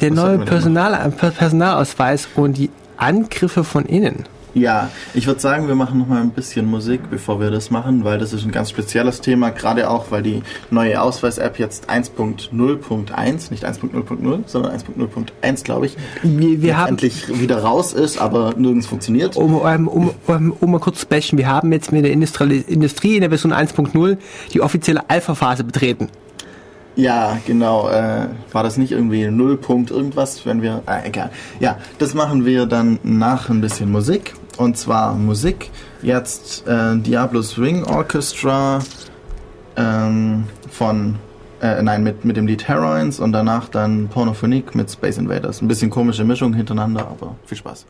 Der Was neue Personal, Per- Personalausweis und die Angriffe von innen. Ja, ich würde sagen, wir machen noch mal ein bisschen Musik, bevor wir das machen, weil das ist ein ganz spezielles Thema, gerade auch, weil die neue Ausweis-App jetzt 1.0.1, nicht 1.0.0, sondern 1.0.1, glaube ich, Wir, wir haben, endlich wieder raus ist, aber nirgends funktioniert. um, um, um, um, um mal kurz zu bashen, wir haben jetzt mit der Industrie, Industrie in der Version 1.0 die offizielle Alpha-Phase betreten. Ja, genau. Äh, war das nicht irgendwie 0. Punkt irgendwas, wenn wir. Ah, egal. Ja, das machen wir dann nach ein bisschen Musik. Und zwar Musik. Jetzt äh, Diablo Swing Orchestra ähm, von. Äh, nein, mit, mit dem Lied Heroines und danach dann Pornophonique mit Space Invaders. Ein bisschen komische Mischung hintereinander, aber viel Spaß.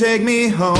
Take me home?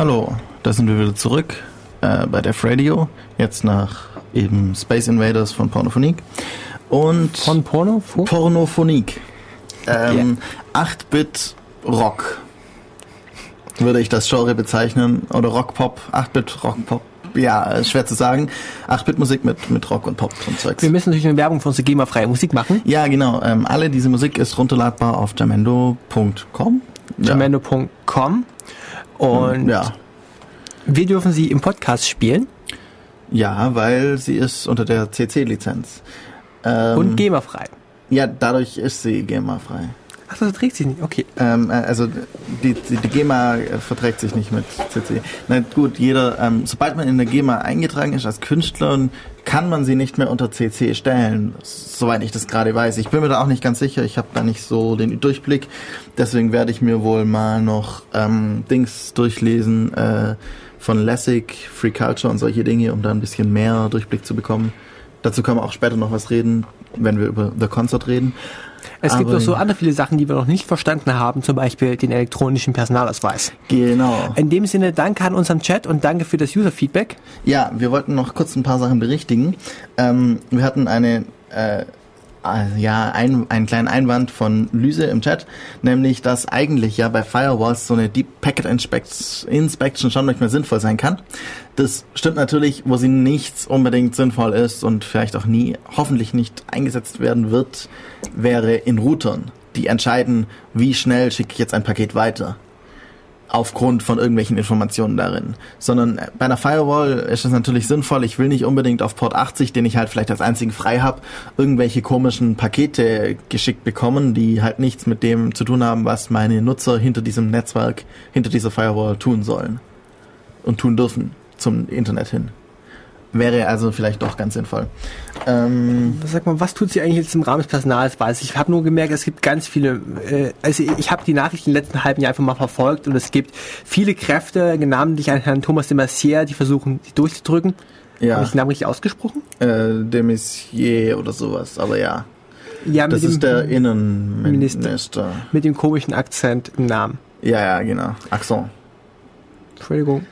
Hallo, da sind wir wieder zurück äh, bei Def Radio. Jetzt nach eben Space Invaders von Pornophonik. Und Von Porno? Pornophonik. Ähm, 8-Bit Rock würde ich das Genre bezeichnen. Oder Rock-Pop, 8-Bit Rock-Pop. Ja, ist schwer zu sagen. 8-Bit-Musik mit, mit Rock und Pop und Zeugs. Wir müssen natürlich eine Werbung für unsere GEMA-freie Musik machen. Ja, genau. Ähm, alle diese Musik ist runterladbar auf jamendo.com. Ja. Und Ja. wir dürfen sie im Podcast spielen ja, weil sie ist unter der CC-Lizenz. Ähm, und GEMA-frei. Ja, dadurch ist sie GEMA-frei. Ach, das trägt sie nicht. Okay. Ähm, äh, also die, die, die GEMA verträgt sich nicht mit CC. Na gut, jeder, ähm, sobald man in der GEMA eingetragen ist als Künstler, kann man sie nicht mehr unter CC stellen, soweit ich das gerade weiß. Ich bin mir da auch nicht ganz sicher, ich habe da nicht so den Durchblick. Deswegen werde ich mir wohl mal noch ähm, Dings durchlesen äh, von Lessig, Free Culture und solche Dinge, um da ein bisschen mehr Durchblick zu bekommen. Dazu können wir auch später noch was reden, wenn wir über The Concert reden. Es gibt noch so andere viele Sachen, die wir noch nicht verstanden haben, zum Beispiel den elektronischen Personalausweis. Genau. In dem Sinne, danke an unserem Chat und danke für das User-Feedback. Ja, wir wollten noch kurz ein paar Sachen berichtigen. Ähm, wir hatten eine, äh, ja, ein, einen kleinen Einwand von Lyse im Chat, nämlich, dass eigentlich ja bei Firewalls so eine Deep Packet Inspect- Inspection schon nicht mehr sinnvoll sein kann. Das stimmt natürlich, wo sie nichts unbedingt sinnvoll ist und vielleicht auch nie, hoffentlich nicht eingesetzt werden wird, wäre in Routern. die entscheiden, wie schnell schicke ich jetzt ein Paket weiter aufgrund von irgendwelchen Informationen darin, sondern bei einer Firewall ist es natürlich sinnvoll, ich will nicht unbedingt auf Port 80, den ich halt vielleicht als einzigen frei habe, irgendwelche komischen Pakete geschickt bekommen, die halt nichts mit dem zu tun haben, was meine Nutzer hinter diesem Netzwerk, hinter dieser Firewall tun sollen und tun dürfen zum Internet hin. Wäre also vielleicht doch ganz sinnvoll. Ähm, Sag mal, was tut sie eigentlich jetzt im Rahmen des Personalausweises? Ich habe nur gemerkt, es gibt ganz viele, äh, also ich habe die Nachrichten im letzten halben Jahr einfach mal verfolgt und es gibt viele Kräfte, namentlich an Herrn Thomas de Maizière, die versuchen, sie durchzudrücken. Ja. Habe ich den Namen richtig ausgesprochen? äh, de Maizière oder sowas, aber ja. Ja, Das ist der Innenminister. Minister. mit dem komischen Akzent im Namen. Ja, ja, genau. Akzent. Entschuldigung.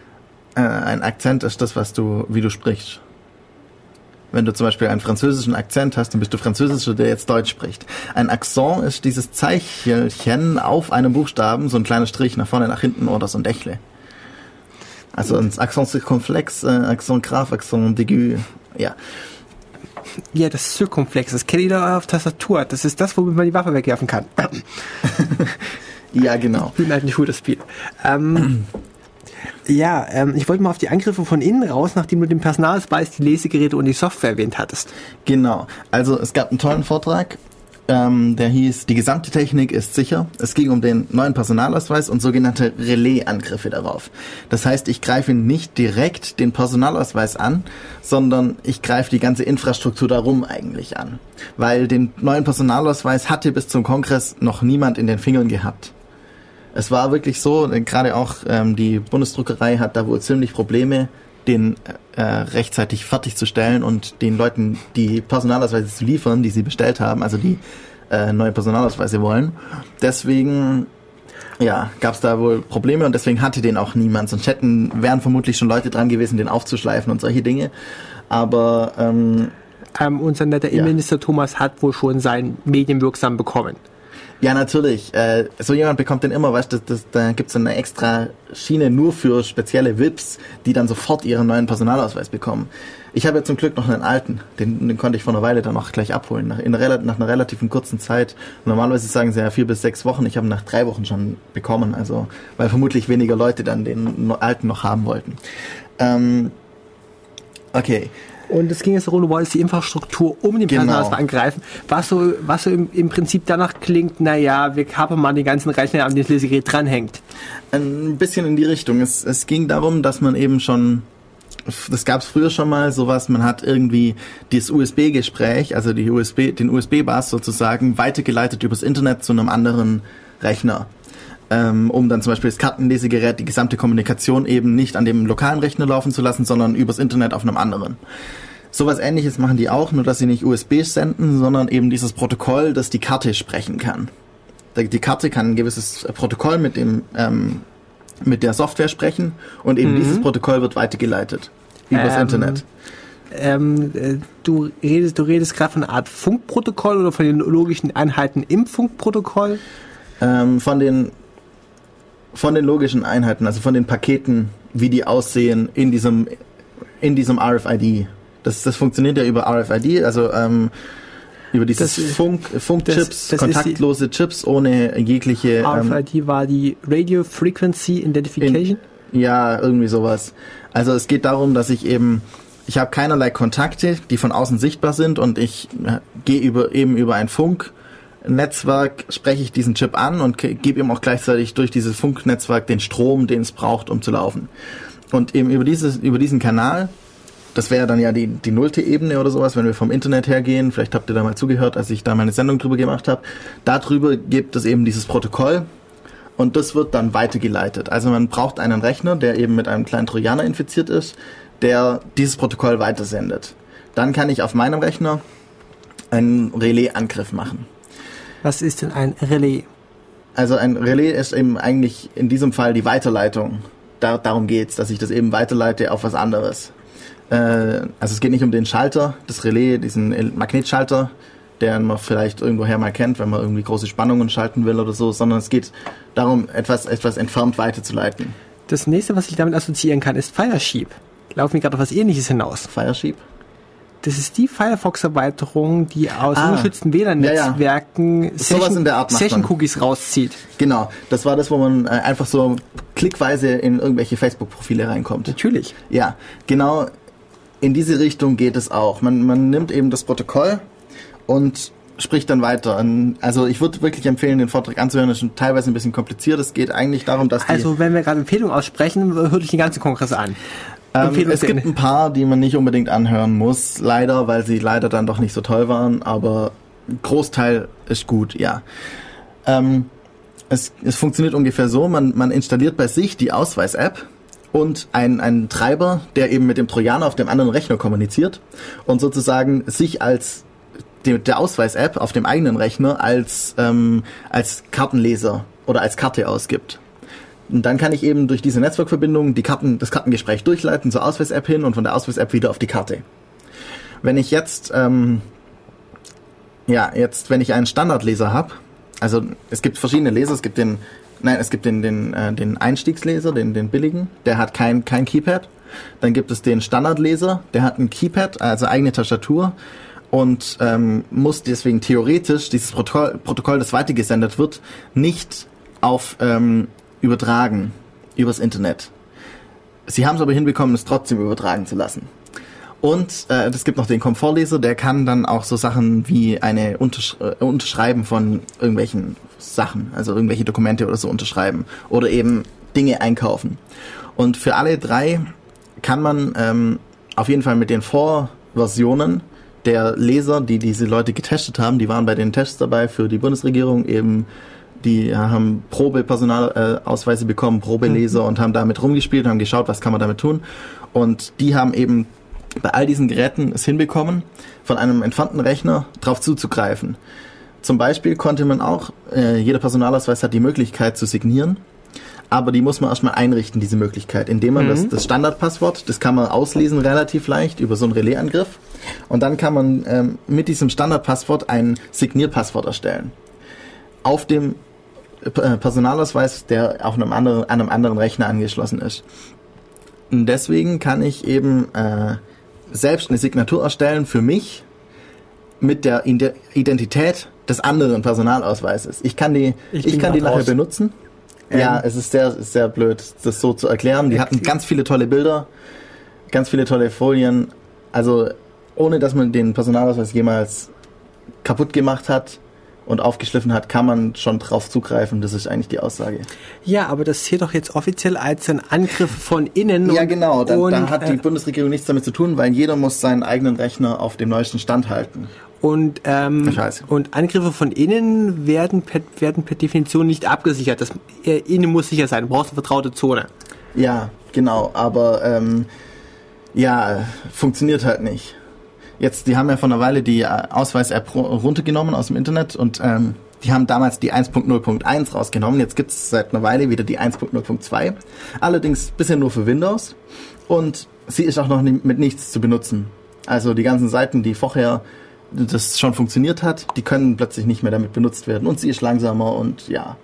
Äh, ein Akzent ist das, was du, wie du sprichst. Wenn du zum Beispiel einen französischen Akzent hast, dann bist du Französischer, der jetzt Deutsch spricht. Ein Akzent ist dieses Zeichelchen auf einem Buchstaben, so ein kleiner Strich nach vorne, nach hinten oder so ein Dächle. Also ein Akzent circonflex, äh, Akzent grave, Akzent d'aigu. Ja. Ja, das Zirkumflex, das kenne ich doch auf Tastatur. Das ist das, womit man die Waffe wegwerfen kann. Ja, genau. Ich bin halt nicht gut das Spiel. Ähm, ja, ähm, ich wollte mal auf die Angriffe von innen raus, nachdem du den Personalausweis, die Lesegeräte und die Software erwähnt hattest. Genau. Also es gab einen tollen Vortrag, ähm, der hieß Die gesamte Technik ist sicher. Es ging um den neuen Personalausweis und sogenannte Relais-Angriffe darauf. Das heißt, ich greife nicht direkt den Personalausweis an, sondern ich greife die ganze Infrastruktur darum eigentlich an. Weil den neuen Personalausweis hatte bis zum Kongress noch niemand in den Fingern gehabt. Es war wirklich so, gerade auch ähm, die Bundesdruckerei hat da wohl ziemlich Probleme, den äh, rechtzeitig fertigzustellen und den Leuten die Personalausweise zu liefern, die sie bestellt haben, also die äh, neue Personalausweise wollen. Deswegen ja, gab es da wohl Probleme und deswegen hatte den auch niemand. Sonst hätten, wären vermutlich schon Leute dran gewesen, den aufzuschleifen und solche Dinge. Aber ähm, Ähm, unser netter Ja. Innenminister Thomas hat wohl schon sein medienwirksam bekommen. Ja, natürlich. Äh, so jemand bekommt den immer, weißt du, das, da gibt's so eine extra Schiene nur für spezielle VIPs, die dann sofort ihren neuen Personalausweis bekommen. Ich habe ja zum Glück noch einen alten, den, den konnte ich vor einer Weile dann auch gleich abholen, nach, in, nach einer relativen kurzen Zeit. Normalerweise sagen sie ja vier bis sechs Wochen, ich habe ihn nach drei Wochen schon bekommen, also weil vermutlich weniger Leute dann den alten noch haben wollten. Ähm, okay. Und es ging jetzt darum, du wolltest die Infrastruktur um den Genau. Personalausweis angreifen, was so, was so im, im Prinzip danach klingt, naja, wir kapern mal den ganzen Rechner, an das Lesegerät dranhängt. Ein bisschen in die Richtung. Es, es ging darum, dass man eben schon, das gab es früher schon mal, sowas, man hat irgendwie dieses USB-Gespräch, also die USB, den USB-Bus sozusagen, weitergeleitet übers Internet zu einem anderen Rechner. Ähm, um dann zum Beispiel das Kartenlesegerät, die gesamte Kommunikation eben nicht an dem lokalen Rechner laufen zu lassen, sondern übers Internet auf einem anderen. Sowas ähnliches machen die auch, nur dass sie nicht USB senden, sondern eben dieses Protokoll, das die Karte sprechen kann. Die Karte kann ein gewisses Protokoll mit dem ähm, mit der Software sprechen und eben dieses Protokoll wird weitergeleitet übers Ähm, Internet. Ähm, äh, du redest, du redest gerade von einer Art Funkprotokoll oder von den logischen Einheiten im Funkprotokoll. Ähm, von den von den logischen Einheiten, also von den Paketen, wie die aussehen in diesem in diesem RFID. Das, das funktioniert ja über RFID, also ähm, über dieses Das Funk, Funkchips, kontaktlose Chips ohne jegliche ähm, RFID war die Radio Frequency Identification. Ja, irgendwie sowas. Also es geht darum, dass ich eben, ich habe keinerlei Kontakte, die von außen sichtbar sind und ich äh, gehe über eben über ein Funknetzwerk, spreche ich diesen Chip an und gebe ihm auch gleichzeitig durch dieses Funknetzwerk den Strom, den es braucht, um zu laufen. Und eben über dieses, über diesen Kanal, das wäre dann ja die, die nullte Ebene oder sowas, wenn wir vom Internet hergehen. Vielleicht habt ihr da mal zugehört, als ich da meine Sendung drüber gemacht habe. Darüber gibt es eben dieses Protokoll, und das wird dann weitergeleitet. Also man braucht einen Rechner, der eben mit einem kleinen Trojaner infiziert ist, der dieses Protokoll weitersendet. Dann kann ich auf meinem Rechner einen Relais-Angriff machen. Was ist denn ein Relais? Also ein Relais ist eben eigentlich in diesem Fall die Weiterleitung. Da, darum geht's, dass ich das eben weiterleite auf was anderes. Äh, also es geht nicht um den Schalter, das Relais, diesen Magnetschalter, den man vielleicht irgendwoher mal kennt, wenn man irgendwie große Spannungen schalten will oder so, sondern es geht darum, etwas, etwas entfernt weiterzuleiten. Das nächste, was ich damit assoziieren kann, ist Firesheep. Laufen wir gerade auf was ähnliches hinaus. Firesheep? Das ist die Firefox-Erweiterung, die aus Ah. ungeschützten WLAN-Netzwerken Art macht man. Session-Cookies rauszieht. Genau, das war das, wo man äh, einfach so klickweise in irgendwelche Facebook-Profile reinkommt. Natürlich. Ja, genau in diese Richtung geht es auch. Man, man nimmt eben das Protokoll und spricht dann weiter. Also ich würde wirklich empfehlen, den Vortrag anzuhören. Das ist schon teilweise ein bisschen kompliziert. Es geht eigentlich darum, dass Also, wenn wir gerade Empfehlungen aussprechen, hört euch den ganzen Kongress an. Ähm, es gibt ein paar, die man nicht unbedingt anhören muss, leider, weil sie leider dann doch nicht so toll waren. Aber Großteil ist gut, ja. Ähm, es, es funktioniert ungefähr so, man, man installiert bei sich die Ausweis-App und ein, einen Treiber, der eben mit dem Trojaner auf dem anderen Rechner kommuniziert und sozusagen sich als die, der Ausweis-App auf dem eigenen Rechner als, ähm, als Kartenleser oder als Karte ausgibt. Und dann kann ich eben durch diese Netzwerkverbindung die Karten, das Kartengespräch durchleiten zur Ausweis-App hin und von der Ausweis-App wieder auf die Karte. Wenn ich jetzt, ähm, ja, jetzt, wenn ich einen Standardleser habe, also es gibt verschiedene Leser, es gibt den, nein, es gibt den, den, äh, den Einstiegsleser, den, den billigen, der hat kein, kein Keypad. Dann gibt es den Standardleser, der hat ein Keypad, also eigene Tastatur und ähm, muss deswegen theoretisch dieses Protokoll, Protokoll, das weitergesendet wird, nicht auf ähm, übertragen übers Internet. Sie haben es aber hinbekommen, es trotzdem übertragen zu lassen. Und äh, es gibt noch den Komfortleser, der kann dann auch so Sachen wie eine Untersch äh, Unterschreiben von irgendwelchen Sachen, also irgendwelche Dokumente oder so unterschreiben oder eben Dinge einkaufen. Und für alle drei kann man ähm, auf jeden Fall mit den Vorversionen der Leser, die diese Leute getestet haben, die waren bei den Tests dabei für die Bundesregierung eben die haben Probepersonalausweise äh, Ausweise bekommen, Probeleser und haben damit rumgespielt und haben geschaut, was kann man damit tun. Und die haben eben bei all diesen Geräten es hinbekommen, von einem entfernten Rechner drauf zuzugreifen. Zum Beispiel konnte man auch, äh, jeder Personalausweis hat die Möglichkeit zu signieren, aber die muss man erstmal einrichten, diese Möglichkeit, indem man das, das Standardpasswort, das kann man auslesen relativ leicht über so einen Relaisangriff und dann kann man ähm, mit diesem Standardpasswort ein Signierpasswort erstellen. Auf dem äh, Personalausweis, der auf einem anderen, an einem anderen Rechner angeschlossen ist. Und deswegen kann ich eben äh, selbst eine Signatur erstellen für mich mit der Ide- Identität des anderen Personalausweises. Ich kann die, Ich ich, kann die nachher raus. benutzen. ja, es ist sehr, ist sehr blöd, das so zu erklären. Die hatten ganz viele tolle Bilder, ganz viele tolle Folien. Also ohne dass man den Personalausweis jemals kaputt gemacht hat und aufgeschliffen hat, kann man schon drauf zugreifen. Das ist eigentlich die Aussage. Ja, aber das zählt doch jetzt offiziell als ein Angriff von innen. Ja, und- genau. Da, und, da hat die äh, Bundesregierung nichts damit zu tun, weil jeder muss seinen eigenen Rechner auf dem neuesten Stand halten. Und, ähm, und Angriffe von innen werden per, werden per Definition nicht abgesichert. Das äh, innen muss sicher sein. Du brauchst eine vertraute Zone. Ja, genau. Aber ähm, ja, funktioniert halt nicht. Jetzt, die haben ja vor einer Weile die äh, Ausweis-App ru- runtergenommen aus dem Internet und ähm, die haben damals die 1.0.1 rausgenommen. Jetzt gibt es seit einer Weile wieder die 1.0.2. Allerdings bisher nur für Windows. Und sie ist auch noch ni- mit nichts zu benutzen. Also die ganzen Seiten, die vorher das schon funktioniert hat, die können plötzlich nicht mehr damit benutzt werden. Und sie ist langsamer und ja.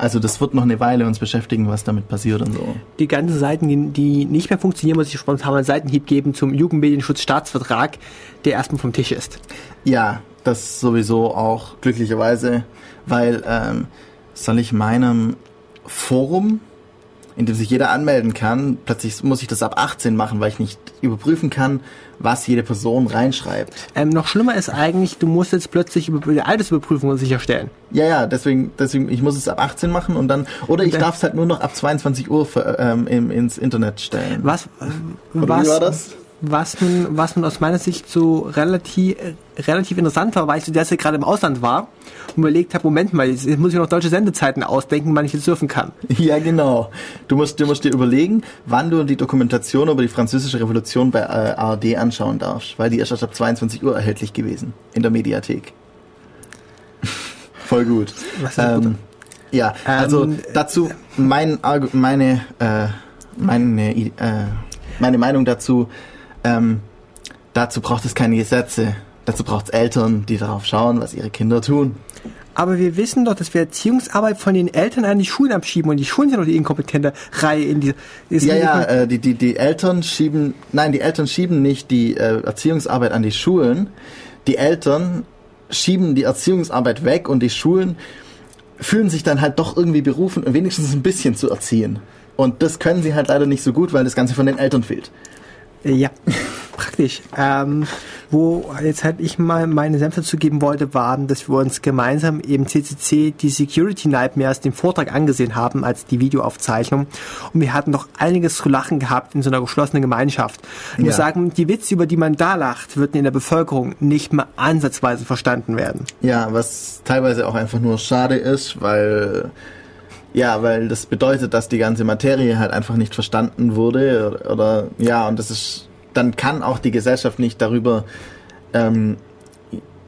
Also das wird noch eine Weile uns beschäftigen, was damit passiert und so. Die ganzen Seiten, die, die nicht mehr funktionieren, muss ich spontan einen Seitenhieb geben zum Jugendmedienschutzstaatsvertrag, der erstmal vom Tisch ist. Ja, das sowieso auch glücklicherweise, weil ähm, soll ich meinem Forum, in dem sich jeder anmelden kann, plötzlich muss ich das ab 18 machen, weil ich nicht überprüfen kann, was jede Person reinschreibt. Ähm, noch schlimmer ist eigentlich, du musst jetzt plötzlich über, die Altersüberprüfung sicherstellen. Ja, ja, deswegen, deswegen, ich muss es ab 18 machen und dann, oder ich darf es halt nur noch ab 22 Uhr ver- ähm, ins Internet stellen. Was, Oder was, wie war das? Was nun, was nun aus meiner Sicht so relativ, relativ interessant war, weil ich zu der Zeit gerade im Ausland war und überlegt habe, Moment mal, jetzt muss ich noch deutsche Sendezeiten ausdenken, wann ich jetzt surfen kann. Ja, genau. Du musst, du musst dir überlegen, wann du die Dokumentation über die französische Revolution bei äh, ARD anschauen darfst, weil die erst ab 22 Uhr erhältlich gewesen in der Mediathek. Voll gut. Was ist gut? Ähm, ja, also Ähm, dazu mein, meine, äh, meine, äh, meine Meinung dazu, ähm, dazu braucht es keine Gesetze. Dazu braucht es Eltern, die darauf schauen, was ihre Kinder tun. Aber wir wissen doch, dass wir Erziehungsarbeit von den Eltern an die Schulen abschieben und die Schulen sind doch die inkompetente Reihe in die. Ja, ja, äh, die, die, die Eltern schieben, nein, die Eltern schieben nicht die äh, Erziehungsarbeit an die Schulen. Die Eltern schieben die Erziehungsarbeit weg und die Schulen fühlen sich dann halt doch irgendwie berufen, wenigstens ein bisschen zu erziehen. Und das können sie halt leider nicht so gut, weil das Ganze von den Eltern fehlt. Ja, praktisch. Ähm, wo jetzt halt ich mal meine Senf dazu geben wollte, waren, dass wir uns gemeinsam im CCC die Security Nightmares den Vortrag angesehen haben als die Videoaufzeichnung und wir hatten noch einiges zu lachen gehabt in so einer geschlossenen Gemeinschaft. Ich muss Ja. sagen, die Witze, über die man da lacht, würden in der Bevölkerung nicht mal ansatzweise verstanden werden. Ja, was teilweise auch einfach nur schade ist, weil ja, weil das bedeutet, dass die ganze Materie halt einfach nicht verstanden wurde oder, oder ja, und das ist dann kann auch die Gesellschaft nicht darüber ähm,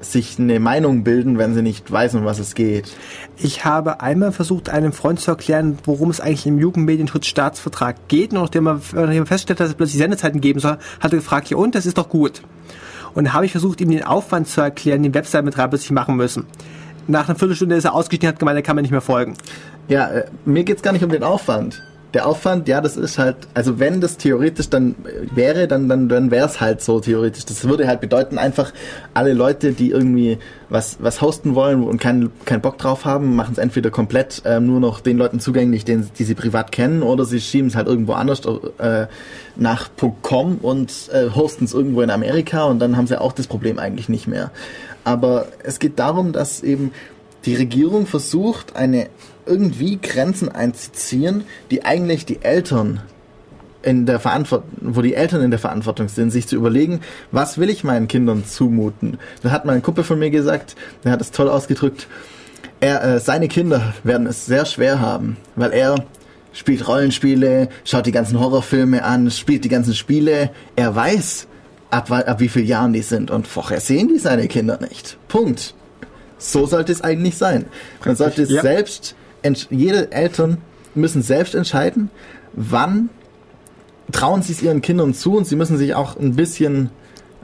sich eine Meinung bilden, wenn sie nicht weiß, um was es geht. Ich habe einmal versucht, einem Freund zu erklären, worum es eigentlich im Jugendmedienschutzstaatsvertrag geht. Und nachdem er feststellt, dass es plötzlich Sendezeiten geben soll, hat er gefragt, ja und, das ist doch gut. Und habe ich versucht, ihm den Aufwand zu erklären, den Website-Betreiber sich machen müssen. Nach einer Viertelstunde ist er ausgestiegen hat gemeint, er kann mir nicht mehr folgen. Ja, äh, mir geht's gar nicht um den Aufwand. Der Aufwand, ja, das ist halt, also wenn das theoretisch dann äh, wäre, dann, dann, dann wäre es halt so theoretisch. Das würde halt bedeuten, einfach alle Leute, die irgendwie was, was hosten wollen und keinen keinen Bock drauf haben, machen es entweder komplett ähm, nur noch den Leuten zugänglich, den, die sie privat kennen, oder sie schieben es halt irgendwo anders äh, nach .com und äh, hosten es irgendwo in Amerika und dann haben sie auch das Problem eigentlich nicht mehr. Aber es geht darum, dass eben die Regierung versucht, eine irgendwie Grenzen einzuziehen, die eigentlich die Eltern in der Verantwortung, wo die Eltern in der Verantwortung sind, sich zu überlegen, was will ich meinen Kindern zumuten. Da hat mal ein Kumpel von mir gesagt, der hat es toll ausgedrückt, er, äh, seine Kinder werden es sehr schwer haben, weil er spielt Rollenspiele, schaut die ganzen Horrorfilme an, spielt die ganzen Spiele, er weiß, ab, ab wie vielen Jahren die sind und vorher sehen die seine Kinder nicht. Punkt. So sollte es eigentlich sein. Man sollte es Ja. selbst, jede Eltern müssen selbst entscheiden, wann trauen sie es ihren Kindern zu und sie müssen sich auch ein bisschen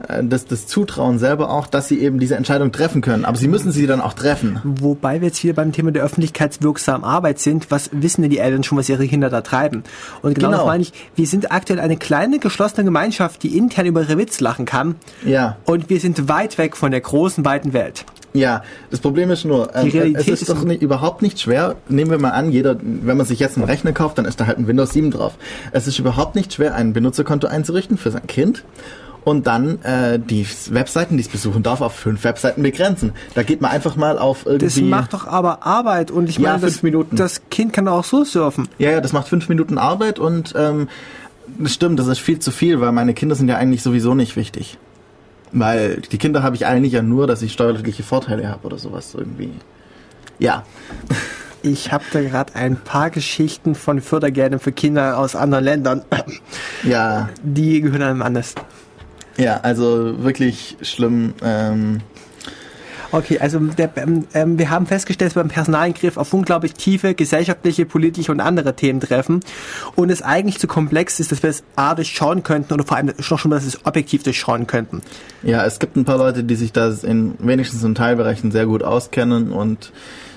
äh, das, das zutrauen selber auch, dass sie eben diese Entscheidung treffen können. Aber sie müssen sie dann auch treffen. Wobei wir jetzt hier beim Thema der öffentlichkeitswirksamen Arbeit sind, was wissen denn die Eltern schon, was ihre Kinder da treiben? Und genau, Genau. das meine ich, wir sind aktuell eine kleine, geschlossene Gemeinschaft, die intern über ihre Witz lachen kann. Ja. Und wir sind weit weg von der großen, weiten Welt. Ja, das Problem ist nur, ähm, es ist, ist- doch nicht, überhaupt nicht schwer. Nehmen wir mal an, jeder, wenn man sich jetzt einen Rechner kauft, dann ist da halt ein Windows 7 drauf. Es ist überhaupt nicht schwer, ein Benutzerkonto einzurichten für sein Kind und dann äh, die Webseiten, die es besuchen darf, auf fünf Webseiten begrenzen. Da geht man einfach mal auf Das irgendwie. macht doch aber Arbeit und ich Ja, meine, das, das Kind kann auch so surfen. Ja, ja, das macht fünf Minuten Arbeit und ähm, das stimmt, das ist viel zu viel, weil meine Kinder sind ja eigentlich sowieso nicht wichtig. Weil die Kinder habe ich eigentlich ja nur, dass ich steuerliche Vorteile habe oder sowas irgendwie. Ja. Ich habe da gerade ein paar Geschichten von Fördergeldern für Kinder aus anderen Ländern. Ja, Die gehören einem anders. ja, also wirklich schlimm. Ähm, Okay, also der, ähm, ähm, wir haben festgestellt, dass wir beim Personalingriff auf unglaublich tiefe gesellschaftliche, politische und andere Themen treffen und es eigentlich zu komplex ist, dass wir es A durchschauen könnten oder vor allem noch schon, dass wir es objektiv durchschauen könnten. ja, es gibt ein paar Leute, die sich da in wenigstens in Teilbereichen sehr gut auskennen und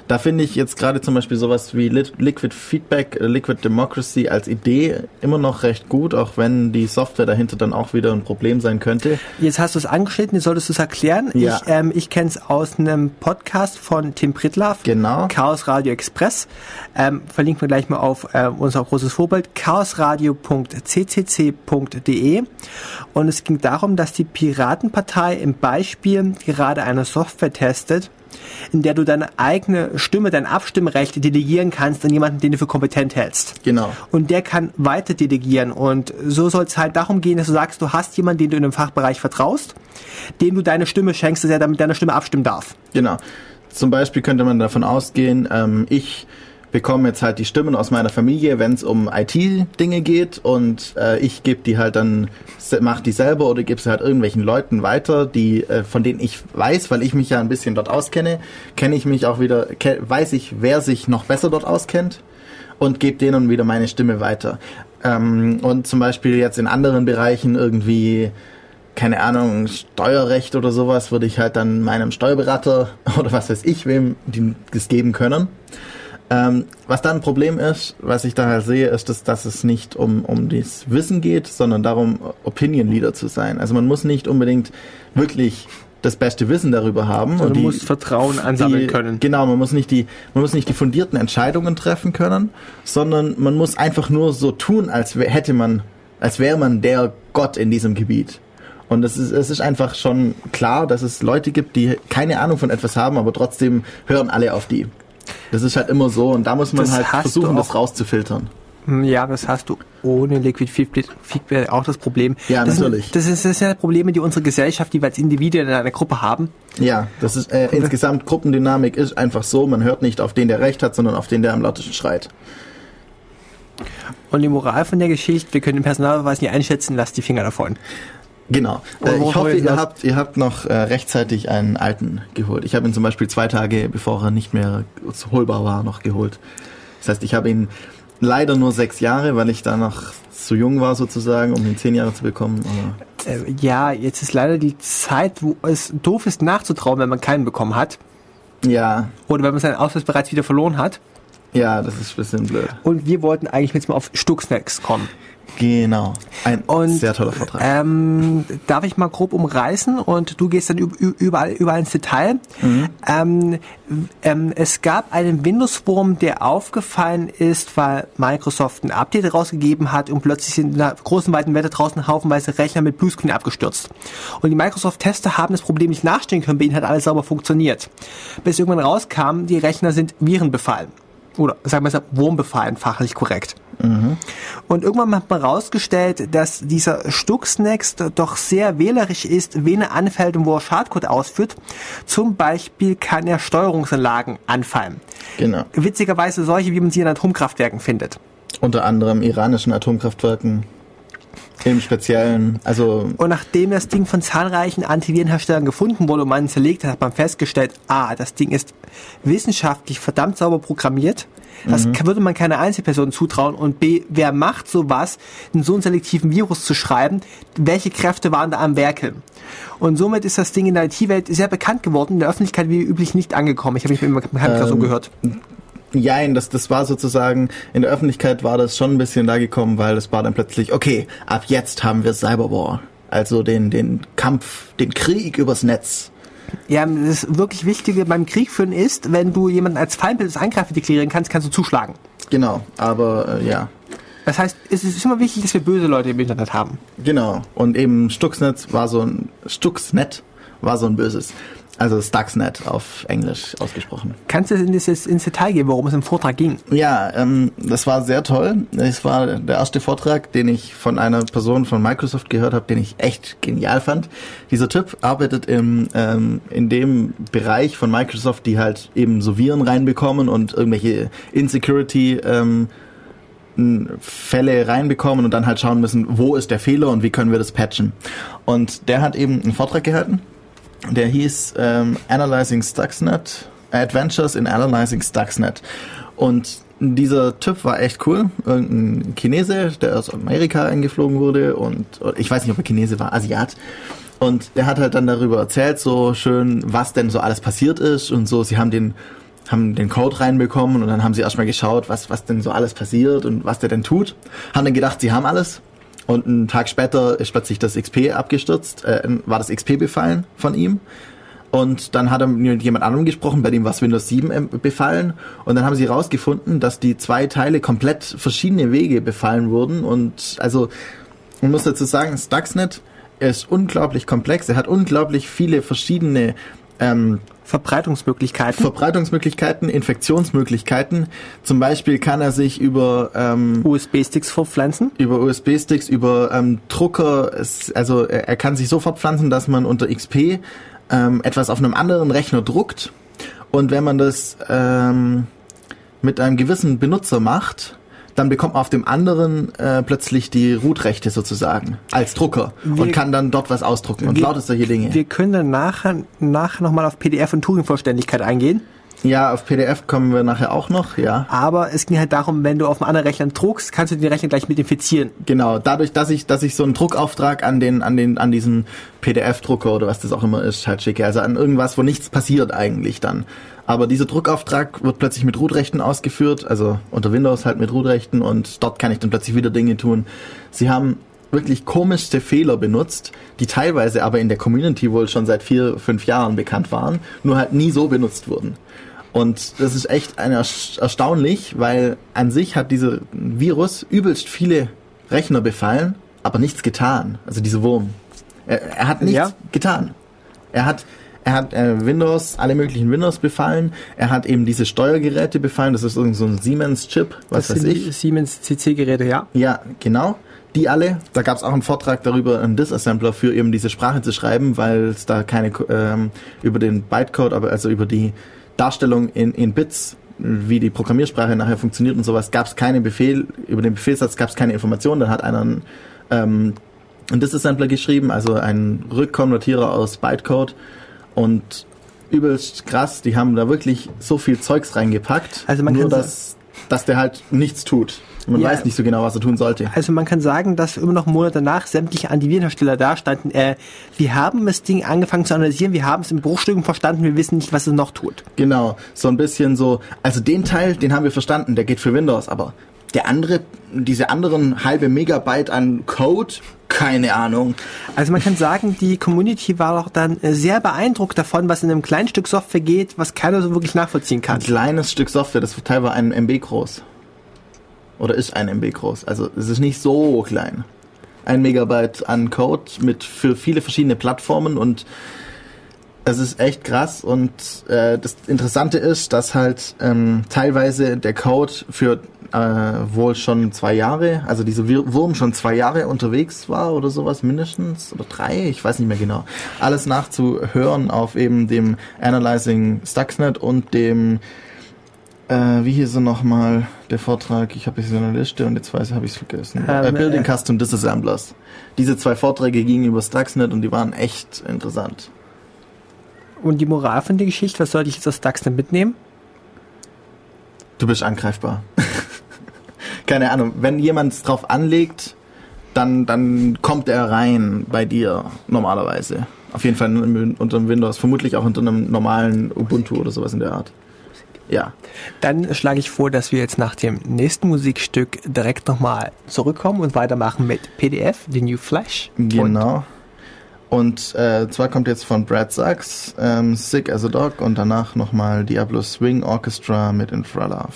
da finde ich jetzt gerade zum Beispiel sowas wie Liquid Feedback, Liquid Democracy als Idee immer noch recht gut, auch wenn die Software dahinter dann auch wieder ein Problem sein könnte. Jetzt hast du es angeschnitten, jetzt solltest du es erklären. Ja. Ich, ähm, ich kenne es aus einem Podcast von Tim Pritlaff. Genau. Chaos Radio Express. Ähm, verlinken wir gleich mal auf äh, unser großes Vorbild, chaosradio.ccc.de. Und es ging darum, dass die Piratenpartei im Beispiel gerade eine Software testet, in der du deine eigene Stimme, dein Abstimmrecht delegieren kannst an jemanden, den du für kompetent hältst. Genau. Und der kann weiter delegieren. Und so soll es halt darum gehen, dass du sagst, du hast jemanden, den du in einem Fachbereich vertraust, dem du deine Stimme schenkst, dass er dann mit deiner Stimme abstimmen darf. Genau. Zum Beispiel könnte man davon ausgehen, ähm, ich bekomme jetzt halt die Stimmen aus meiner Familie, wenn es um IT-Dinge geht und äh, ich gebe die halt dann, mach die selber oder gebe sie halt irgendwelchen Leuten weiter, die äh, von denen ich weiß, weil ich mich ja ein bisschen dort auskenne, kenne ich mich auch wieder, weiß ich, wer sich noch besser dort auskennt und gebe denen wieder meine Stimme weiter. Ähm, und zum Beispiel jetzt in anderen Bereichen irgendwie keine Ahnung, Steuerrecht oder sowas, würde ich halt dann meinem Steuerberater oder was weiß ich, wem das geben können. Ähm, was dann ein Problem ist, was ich da halt sehe, ist, dass, dass es nicht um, um das Wissen geht, sondern darum, Opinion Leader zu sein. Also man muss nicht unbedingt wirklich das beste Wissen darüber haben. Also und du die- musst Vertrauen ansammeln die, können. Genau, man muss nicht die, man muss nicht die fundierten Entscheidungen treffen können, sondern man muss einfach nur so tun, als hätte man, als wäre man der Gott in diesem Gebiet. Und es ist, es ist einfach schon klar, dass es Leute gibt, die keine Ahnung von etwas haben, aber trotzdem hören alle auf die. Das ist halt immer so und da muss man Das halt versuchen, das rauszufiltern. Hm, Ja, das hast du ohne Liquid Feedback auch das Problem. Ja, das natürlich. Sind, das, ist, das sind ja Probleme, die unsere Gesellschaft, die wir als Individuen in einer Gruppe haben. Ja, das ist äh, insgesamt Gruppendynamik ist einfach so, man hört nicht auf den, der recht hat, sondern auf den, der am lautesten schreit. Und die Moral von der Geschichte, wir können den Personalbeweis nicht einschätzen, lasst die Finger davon. Genau. Äh, ich hoffe, ihr habt, ihr habt noch äh, rechtzeitig einen alten geholt. Ich habe ihn zum Beispiel zwei Tage, bevor er nicht mehr holbar war, noch geholt. Das heißt, ich habe ihn leider nur sechs Jahre, weil ich da noch zu jung war sozusagen, um ihn zehn Jahre zu bekommen. Aber Äh, ja, jetzt ist leider die Zeit, wo es doof ist nachzutrauen, wenn man keinen bekommen hat. ja, Oder wenn man seinen Ausweis bereits wieder verloren hat. ja, das ist ein bisschen blöd. Und wir wollten eigentlich jetzt mal auf Stuxnex kommen. Genau. Ein Und, sehr toller Vortrag. Ähm, darf ich mal grob umreißen und du gehst dann üb- üb- überall, überall ins Detail. Ähm, w- ähm, es gab einen Windows-Wurm, der aufgefallen ist, weil Microsoft ein Update rausgegeben hat und plötzlich sind in der großen, weiten Welt draußen haufenweise Rechner mit Bluescreen abgestürzt. Und die Microsoft-Tester haben das Problem nicht nachstellen können, bei ihnen hat alles sauber funktioniert. Bis irgendwann rauskam, die Rechner sind virenbefallen. Oder sagen wir es Wurmbefallen, fachlich korrekt. Und irgendwann hat man rausgestellt, dass dieser Stuxnext doch sehr wählerisch ist, wen er anfällt und wo er Schadcode ausführt. Zum Beispiel kann er Steuerungsanlagen anfallen. genau. Witzigerweise solche, wie man sie in Atomkraftwerken findet. Unter anderem iranischen Atomkraftwerken. Im Speziellen, also Und nachdem das Ding von zahlreichen Antivirenherstellern gefunden wurde und man es zerlegt hat, hat man festgestellt, A, das Ding ist wissenschaftlich verdammt sauber programmiert. Das Mhm. würde man keiner Einzelperson zutrauen. Und B, wer macht sowas, einen so einen selektiven Virus zu schreiben? Welche Kräfte waren da am Werkeln? Und somit ist das Ding in der IT-Welt sehr bekannt geworden, in der Öffentlichkeit wie üblich nicht angekommen. Ich habe mich mit meinem so Ähm, gehört. Jein, das, das war sozusagen, in der Öffentlichkeit war das schon ein bisschen da gekommen, weil es war dann plötzlich, okay, ab jetzt haben wir Cyberwar. Also den, den Kampf, den Krieg übers Netz. Ja, das wirklich Wichtige beim Krieg führen ist, wenn du jemanden als Feindbild des Angreifer deklarieren kannst, kannst du zuschlagen. Genau, aber äh, ja, Das heißt, es ist immer wichtig, dass wir böse Leute im Internet haben. genau. Und eben Stuxnet war so ein, Stuxnet war so ein böses. Also Stuxnet auf Englisch ausgesprochen. Kannst du in das, ins Detail gehen, worum es im Vortrag ging? Ja, ähm, das war sehr toll. Es war der erste Vortrag, den ich von einer Person von Microsoft gehört habe, den ich echt genial fand. Dieser Typ arbeitet im, ähm, in dem Bereich von Microsoft, die halt eben so Viren reinbekommen und irgendwelche Insecurity ähm, Fälle reinbekommen und dann halt schauen müssen, wo ist der Fehler und wie können wir das patchen. Und der hat eben einen Vortrag gehalten, der hieß ähm, Analyzing Stuxnet, Adventures in Analyzing Stuxnet. Und dieser Typ war echt cool. Irgendein Chinese, der aus Amerika eingeflogen wurde und ich weiß nicht, ob er Chinese war, Asiat. Und der hat halt dann darüber erzählt, so schön, was denn so alles passiert ist und so. Sie haben den haben den Code reinbekommen und dann haben sie erstmal geschaut, was, was denn so alles passiert und was der denn tut. Haben dann gedacht, sie haben alles. Und einen Tag später ist plötzlich das XP abgestürzt, äh, war das XP befallen von ihm. Und dann hat er mit jemand anderem gesprochen, bei dem war es Windows 7 ähm, befallen. Und dann haben sie herausgefunden, dass die zwei Teile komplett verschiedene Wege befallen wurden. Und also, man muss dazu sagen, Stuxnet ist unglaublich komplex. Er hat unglaublich viele verschiedene ähm, Verbreitungsmöglichkeiten. Verbreitungsmöglichkeiten, Infektionsmöglichkeiten. Zum Beispiel kann er sich über ähm, USB-Sticks verpflanzen. über USB-Sticks, über ähm, Drucker, es, also er, er kann sich so fortpflanzen, dass man unter XP ähm, etwas auf einem anderen Rechner druckt und wenn man das ähm, mit einem gewissen Benutzer macht, dann bekommt man auf dem anderen äh, plötzlich die Root-Rechte sozusagen als Drucker Wir- und kann dann dort was ausdrucken und wir- lauter solche Dinge. Wir können dann nachher, nachher nochmal auf PDF und Turing-Vollständigkeit eingehen. Ja, auf PDF kommen wir nachher auch noch, ja. Aber es ging halt darum, wenn du auf einem anderen Rechner druckst, kannst du den Rechner gleich mit infizieren. Genau, dadurch, dass ich, dass ich so einen Druckauftrag an den, an den, an diesen PDF-Drucker oder was das auch immer ist, halt schicke. Also an irgendwas, wo nichts passiert eigentlich dann. Aber dieser Druckauftrag wird plötzlich mit Root-Rechten ausgeführt, also unter Windows halt mit Root-Rechten und dort kann ich dann plötzlich wieder Dinge tun. Sie haben wirklich komischste Fehler benutzt, die teilweise aber in der Community wohl schon seit vier, fünf Jahren bekannt waren, nur halt nie so benutzt wurden. Und das ist echt erstaunlich, weil an sich hat dieser Virus übelst viele Rechner befallen, aber nichts getan. Also dieser Wurm. Er, er hat nichts Ja. getan. Er hat, er hat äh, Windows, alle möglichen Windows befallen. Er hat eben diese Steuergeräte befallen. Das ist irgend so ein Siemens-Chip, was das weiß sind ich. Siemens CC-Geräte, ja. Ja, genau. Die alle. Da gab es auch einen Vortrag darüber, einen Disassembler für eben diese Sprache zu schreiben, weil es da keine ähm, über den Bytecode, aber also über die Darstellung in, in Bits, wie die Programmiersprache nachher funktioniert und sowas, gab es keine Befehl, über den Befehlssatz gab es keine Informationen. Dann hat einer einen, ähm, Disassembler geschrieben, also einen Rückkonvertierer aus Bytecode und übelst krass, die haben da wirklich so viel Zeugs reingepackt, Also man nur dass, dass der halt nichts tut. Man Ja. weiß nicht so genau, was er tun sollte. Also man kann sagen, dass immer noch Monate danach sämtliche Antivirenhersteller da standen. Äh, wir haben das Ding angefangen zu analysieren, wir haben es in Bruchstücken verstanden, wir wissen nicht, was es noch tut. Genau, so ein bisschen so, also den Teil, den haben wir verstanden, der geht für Windows, aber der andere, diese anderen halbe Megabyte an Code, keine Ahnung. Also man kann sagen, die Community war doch dann äh, sehr beeindruckt davon, was in einem kleinen Stück Software geht, was keiner so wirklich nachvollziehen kann. Ein kleines Stück Software, das ist teilweise ein MB groß. Oder ist ein MB groß. Also es ist nicht so klein. Ein Megabyte an Code mit für viele verschiedene Plattformen und es ist echt krass und äh, das Interessante ist, dass halt ähm, teilweise der Code für äh, wohl schon zwei Jahre, also dieser Wir- Wurm schon zwei Jahre unterwegs war oder sowas mindestens oder drei, ich weiß nicht mehr genau. Alles nachzuhören auf eben dem Analyzing Stuxnet und dem äh, wie hieß er nochmal der Vortrag? Ich habe jetzt so eine Liste und jetzt weiß ich, habe ich es vergessen. Ähm, äh, Building äh, Custom Disassemblers. Diese zwei Vorträge gingen über Stuxnet und die waren echt interessant. Und die Moral von der Geschichte, was sollte ich jetzt aus Stuxnet mitnehmen? Du bist angreifbar. Keine Ahnung. Wenn jemand es drauf anlegt, dann, dann kommt er rein bei dir normalerweise. Auf jeden Fall unter einem Windows, vermutlich auch unter einem normalen Ubuntu oder sowas in der Art. Ja. Dann schlage ich vor, dass wir jetzt nach dem nächsten Musikstück direkt nochmal zurückkommen und weitermachen mit PDF, The New Flash. Genau. Und äh, zwar kommt jetzt von Brad Sachs, ähm, Sick as a Dog und danach nochmal Diablo Swing Orchestra mit Infralove.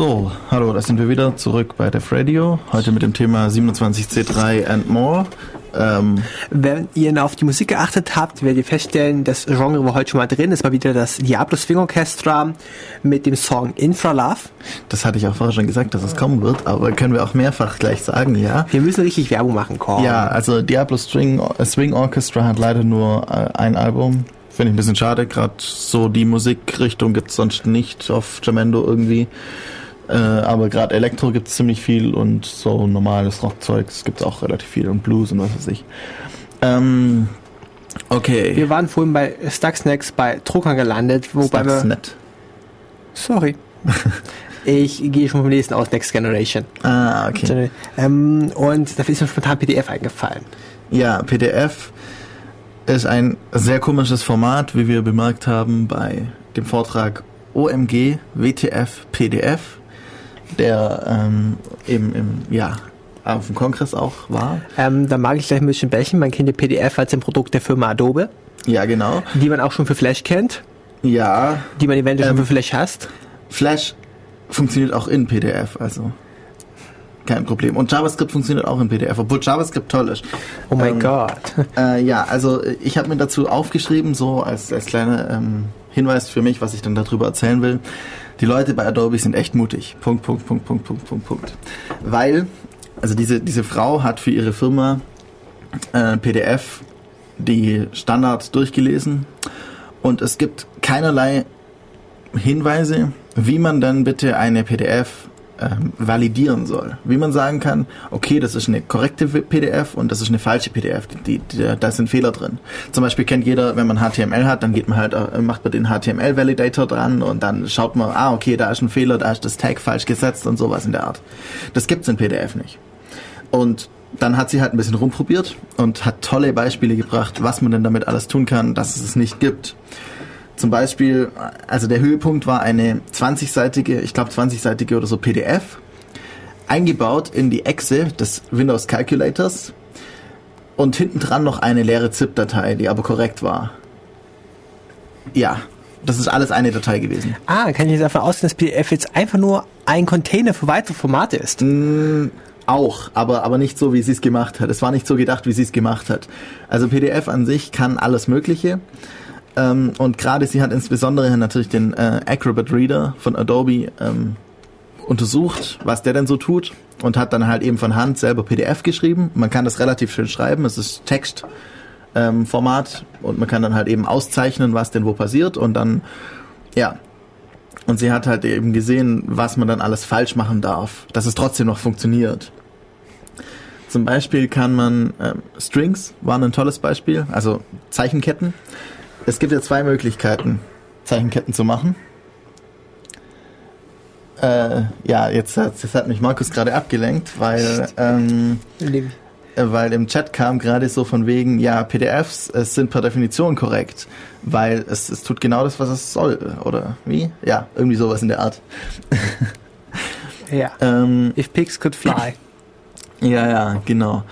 So, hallo, da sind wir wieder zurück bei Def Radio. Heute mit dem Thema 27C3 and more. Ähm, Wenn ihr auf die Musik geachtet habt, werdet ihr feststellen, das Genre war heute schon mal drin. Es war wieder das Diablo Swing Orchestra mit dem Song Infra Love. das hatte ich auch vorher schon gesagt, dass es kommen wird, aber können wir auch mehrfach gleich sagen, ja. Wir müssen richtig Werbung machen, Korn. Ja, also Diablo String, äh, Swing Orchestra hat leider nur äh, ein Album. Finde ich ein bisschen schade, gerade so die Musikrichtung gibt's sonst nicht auf Jamendo irgendwie. Äh, aber gerade Elektro gibt's ziemlich viel und so normales Rockzeugs gibt's auch relativ viel und Blues und was weiß ich. Ähm, okay. Wir waren vorhin bei Stuxnex bei Drucker gelandet, wobei nett. Sorry. ich gehe schon vom nächsten aus, Next Generation. Ah, okay. Ähm, und da ist mir spontan PDF eingefallen. Ja, PDF ist ein sehr komisches Format, wie wir bemerkt haben bei dem Vortrag OMG WTF PDF, der ähm, eben im, ja, auf dem Kongress auch war. Ähm, da mag ich gleich ein bisschen bächen. Man kennt die PDF als ein Produkt der Firma Adobe, Ja, genau. die man auch schon für Flash kennt, Ja, die man eventuell Ähm, schon für Flash hasst. Flash funktioniert auch in PDF, also kein Problem. Und JavaScript funktioniert auch in PDF, obwohl JavaScript toll ist. Oh mein Ähm, Gott. Äh, ja, also ich habe mir dazu aufgeschrieben, so als, als kleiner ähm, Hinweis für mich, was ich dann darüber erzählen will. Die Leute bei Adobe sind echt mutig. Punkt, Punkt, Punkt, Punkt, Punkt, Punkt, Punkt. Weil, also diese, diese Frau hat für ihre Firma äh, PDF die Standards durchgelesen und es gibt keinerlei Hinweise, wie man dann bitte eine PDF ähm, validieren soll. Wie man sagen kann, okay, das ist eine korrekte PDF und das ist eine falsche PDF. Die, die, da sind Fehler drin. Zum Beispiel kennt jeder, wenn man HTML hat, dann geht man halt, äh, macht man den HTML-Validator dran und dann schaut man, ah, okay, da ist ein Fehler, da ist das Tag falsch gesetzt und sowas in der Art. Das gibt's in PDF nicht. Und dann hat sie halt ein bisschen rumprobiert und hat tolle Beispiele gebracht, was man denn damit alles tun kann, dass es es nicht gibt. Zum Beispiel, also der Höhepunkt war eine 20-seitige, ich glaube 20-seitige oder so PDF, eingebaut in die Exe des Windows Calculators und hinten dran noch eine leere ZIP-Datei, die aber korrekt war. Ja, das ist alles eine Datei gewesen. Ah, kann ich jetzt davon ausgehen, dass PDF jetzt einfach nur ein Container für weitere Formate ist? Auch, aber, aber nicht so, wie sie es gemacht hat. Es war nicht so gedacht, wie sie es gemacht hat. Also PDF an sich kann alles Mögliche. Ähm, und gerade sie hat insbesondere natürlich den äh, Acrobat Reader von Adobe ähm, untersucht, was der denn so tut und hat dann halt eben von Hand selber PDF geschrieben. Man kann das relativ schön schreiben. Es ist Textformat ähm, und man kann dann halt eben auszeichnen, was denn wo passiert und dann, ja, und sie hat halt eben gesehen, was man dann alles falsch machen darf, dass es trotzdem noch funktioniert. Zum Beispiel kann man ähm, Strings waren ein tolles Beispiel, also Zeichenketten. Es gibt ja zwei Möglichkeiten, Zeichenketten zu machen. Äh, ja, jetzt hat, jetzt hat mich Markus gerade abgelenkt, weil ähm, äh, weil im Chat kam gerade so von wegen, ja, PDFs es sind per Definition korrekt, weil es, es tut genau das, was es soll, oder wie? Ja, irgendwie sowas in der Art. Ja. Ähm, If pigs could fly. ja, ja, genau.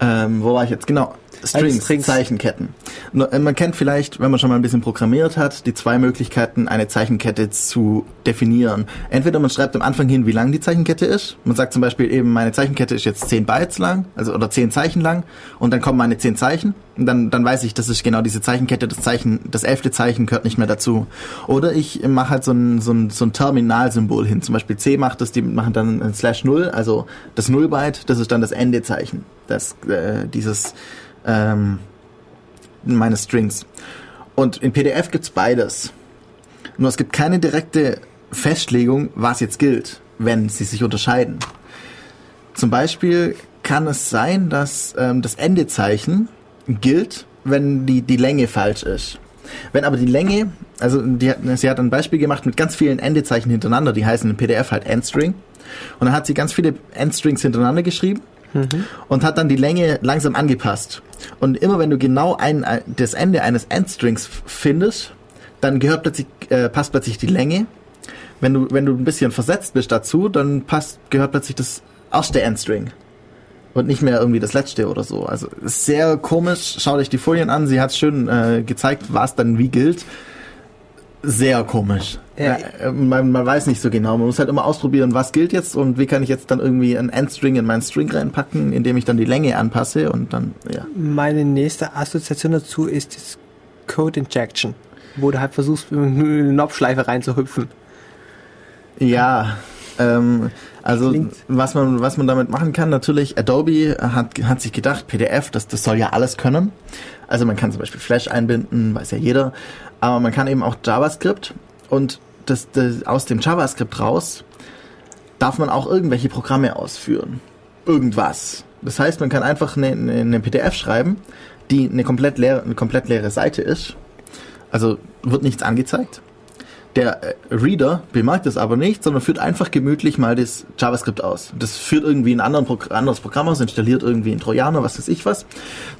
Ähm, wo war ich jetzt? Genau. Strings, Strings. Zeichenketten. Äh, Man kennt vielleicht, wenn man schon mal ein bisschen programmiert hat, die zwei Möglichkeiten, eine Zeichenkette zu definieren. Entweder man schreibt am Anfang hin, wie lang die Zeichenkette ist. Man sagt zum Beispiel eben, meine Zeichenkette ist jetzt 10 Bytes lang, also oder 10 Zeichen lang, und dann kommen meine 10 Zeichen. Und dann, dann weiß ich, das ist genau diese Zeichenkette, das Zeichen, das elfte Zeichen gehört nicht mehr dazu. Oder ich mache halt so ein, so ein, so ein Terminalsymbol hin. Zum Beispiel C macht das, die machen dann ein Slash Null, also das Null-Byte, das ist dann das Endezeichen. Das, äh, dieses, ähm, meine Strings. Und in PDF gibt's beides. Nur es gibt keine direkte Festlegung, was jetzt gilt, wenn sie sich unterscheiden. Zum Beispiel kann es sein, dass ähm, das Endezeichen gilt, wenn die, die Länge falsch ist. Wenn aber die Länge, also die, sie hat ein Beispiel gemacht mit ganz vielen Endezeichen hintereinander, die heißen im PDF halt Endstring. Und dann hat sie ganz viele Endstrings hintereinander geschrieben und hat dann die Länge langsam angepasst. Und immer wenn du genau ein, das Ende eines Endstrings findest, dann gehört plötzlich, äh, passt plötzlich die Länge. Wenn du, wenn du ein bisschen versetzt bist dazu, dann passt, gehört plötzlich das erste Endstring. Und nicht mehr irgendwie das letzte oder so. Also sehr komisch. Schau dich die Folien an. Sie hat schön äh, gezeigt, was dann wie gilt. Sehr komisch. Ja. Äh, man, man weiß nicht so genau. Man muss halt immer ausprobieren, was gilt jetzt und wie kann ich jetzt dann irgendwie einen Endstring in meinen String reinpacken, indem ich dann die Länge anpasse und dann, ja. Meine nächste Assoziation dazu ist das Code Injection, wo du halt versuchst, in eine Knopfschleife reinzuhüpfen. Ja, ähm, also Klingt- was man, was man damit machen kann, natürlich, Adobe hat, hat sich gedacht, PDF, das, das soll ja alles können. Also man kann zum Beispiel Flash einbinden, weiß ja jeder, aber man kann eben auch JavaScript und das, das, aus dem JavaScript raus darf man auch irgendwelche Programme ausführen. Irgendwas. Das heißt, man kann einfach eine, eine, PDF schreiben, die eine komplett leere, eine komplett leere Seite ist. Also wird nichts angezeigt. Der äh, Reader bemerkt es aber nicht, sondern führt einfach gemütlich mal das JavaScript aus. Das führt irgendwie ein anderes Programm aus, installiert irgendwie einen Trojaner, was weiß ich was.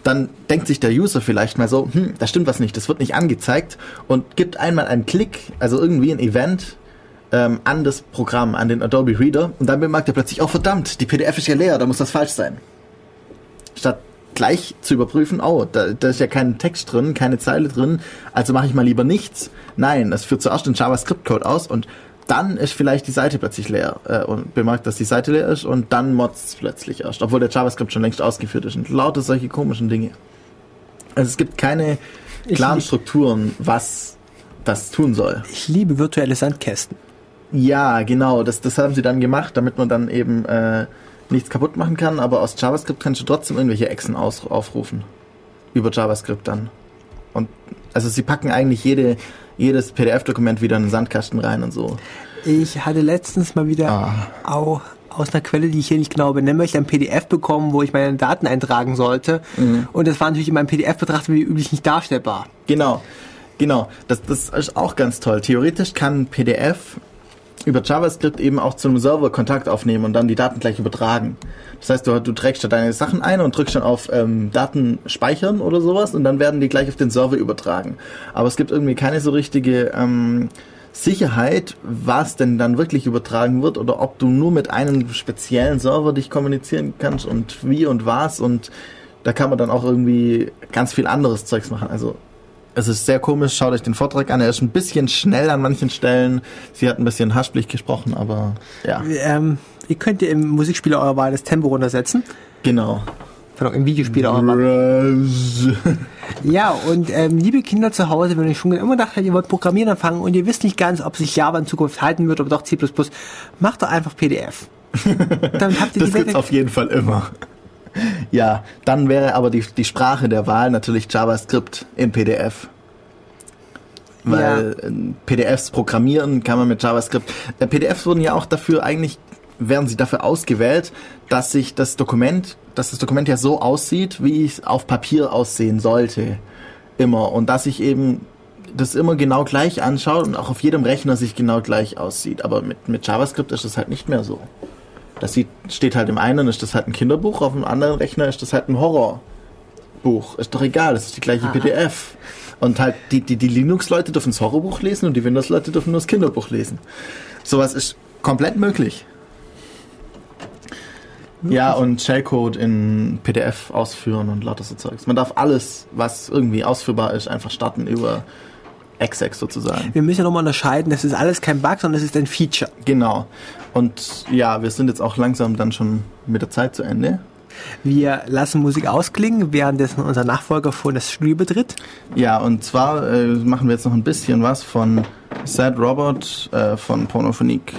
Dann denkt sich der User vielleicht mal so, hm, da stimmt was nicht, das wird nicht angezeigt und gibt einmal einen Klick, also irgendwie ein Event ähm, an das Programm, an den Adobe Reader und dann bemerkt er plötzlich, oh verdammt, die PDF ist ja leer, da muss das falsch sein. Statt gleich zu überprüfen, oh, da, da ist ja kein Text drin, keine Zeile drin, also mache ich mal lieber nichts. Nein, das führt zuerst den JavaScript-Code aus und dann ist vielleicht die Seite plötzlich leer äh, und bemerkt, dass die Seite leer ist und dann modzt es plötzlich erst, obwohl der JavaScript schon längst ausgeführt ist und lauter solche komischen Dinge. Also es gibt keine klaren Ich- Strukturen, was das tun soll. Ich liebe virtuelle Sandkästen. Ja, genau, das, das haben sie dann gemacht, damit man dann eben äh, nichts kaputt machen kann, aber aus JavaScript kannst du trotzdem irgendwelche Echsen aufrufen. Über JavaScript dann. Und also sie packen eigentlich jede, jedes PDF-Dokument wieder in den Sandkasten rein und so. Ich hatte letztens mal wieder Ah. auch aus einer Quelle, die ich hier nicht genau benennen möchte, ein PDF bekommen, wo ich meine Daten eintragen sollte. Mhm. Und das war natürlich in meinem PDF betrachtet wie üblich nicht darstellbar. Genau, genau. Das, das ist auch ganz toll. Theoretisch kann PDF über JavaScript eben auch zu einem Server Kontakt aufnehmen und dann die Daten gleich übertragen. Das heißt, du, du trägst da deine Sachen ein und drückst dann auf ähm, Daten speichern oder sowas und dann werden die gleich auf den Server übertragen. Aber es gibt irgendwie keine so richtige ähm, Sicherheit, was denn dann wirklich übertragen wird oder ob du nur mit einem speziellen Server dich kommunizieren kannst und wie und was und da kann man dann auch irgendwie ganz viel anderes Zeugs machen. Also es ist sehr komisch, schaut euch den Vortrag an. Er ist ein bisschen schnell an manchen Stellen. Sie hat ein bisschen haspelig gesprochen, aber ja, Ähm, ihr könnt ihr im Musikspieler eurer Wahl das Tempo runtersetzen. genau. Pardon, Im Videospieler eurer Wahl. Ja, und ähm, liebe Kinder zu Hause, wenn ihr schon immer gedacht habt, ihr wollt Programmieren anfangen und ihr wisst nicht ganz, ob sich Java in Zukunft halten wird oder doch C++, macht doch einfach PDF. Dann habt ihr Das die gibt's Welt. auf jeden Fall immer. Ja, dann wäre aber die, die Sprache der Wahl natürlich JavaScript in PDF. Weil äh, PDFs programmieren kann man mit JavaScript. Äh, PDFs wurden ja auch dafür eigentlich, werden sie dafür ausgewählt, dass sich das Dokument, dass das Dokument ja so aussieht, wie es auf Papier aussehen sollte. Immer. Und dass ich eben das immer genau gleich anschaue und auch auf jedem Rechner sich genau gleich aussieht. Aber mit, mit JavaScript ist das halt nicht mehr so. Das sieht, steht halt im einen, ist das halt ein Kinderbuch, auf dem anderen Rechner ist das halt ein Horrorbuch. Ist doch egal, das ist die gleiche PDF. Und halt die, die, die Linux-Leute dürfen das Horrorbuch lesen und die Windows-Leute dürfen nur das Kinderbuch lesen. Sowas ist komplett möglich. Ja, und Shellcode in PDF ausführen und lauter so Zeugs. Man darf alles, was irgendwie ausführbar ist, einfach starten über exec sozusagen. Wir müssen ja nochmal unterscheiden, das ist alles kein Bug, sondern es ist ein Feature. Genau. Und ja, wir sind jetzt auch langsam dann schon mit der Zeit zu Ende. Wir lassen Musik ausklingen, währenddessen unser Nachfolger vor das Studio betritt. Ja, und zwar äh, machen wir jetzt noch ein bisschen was von Sad Robot äh, von Pornophonique.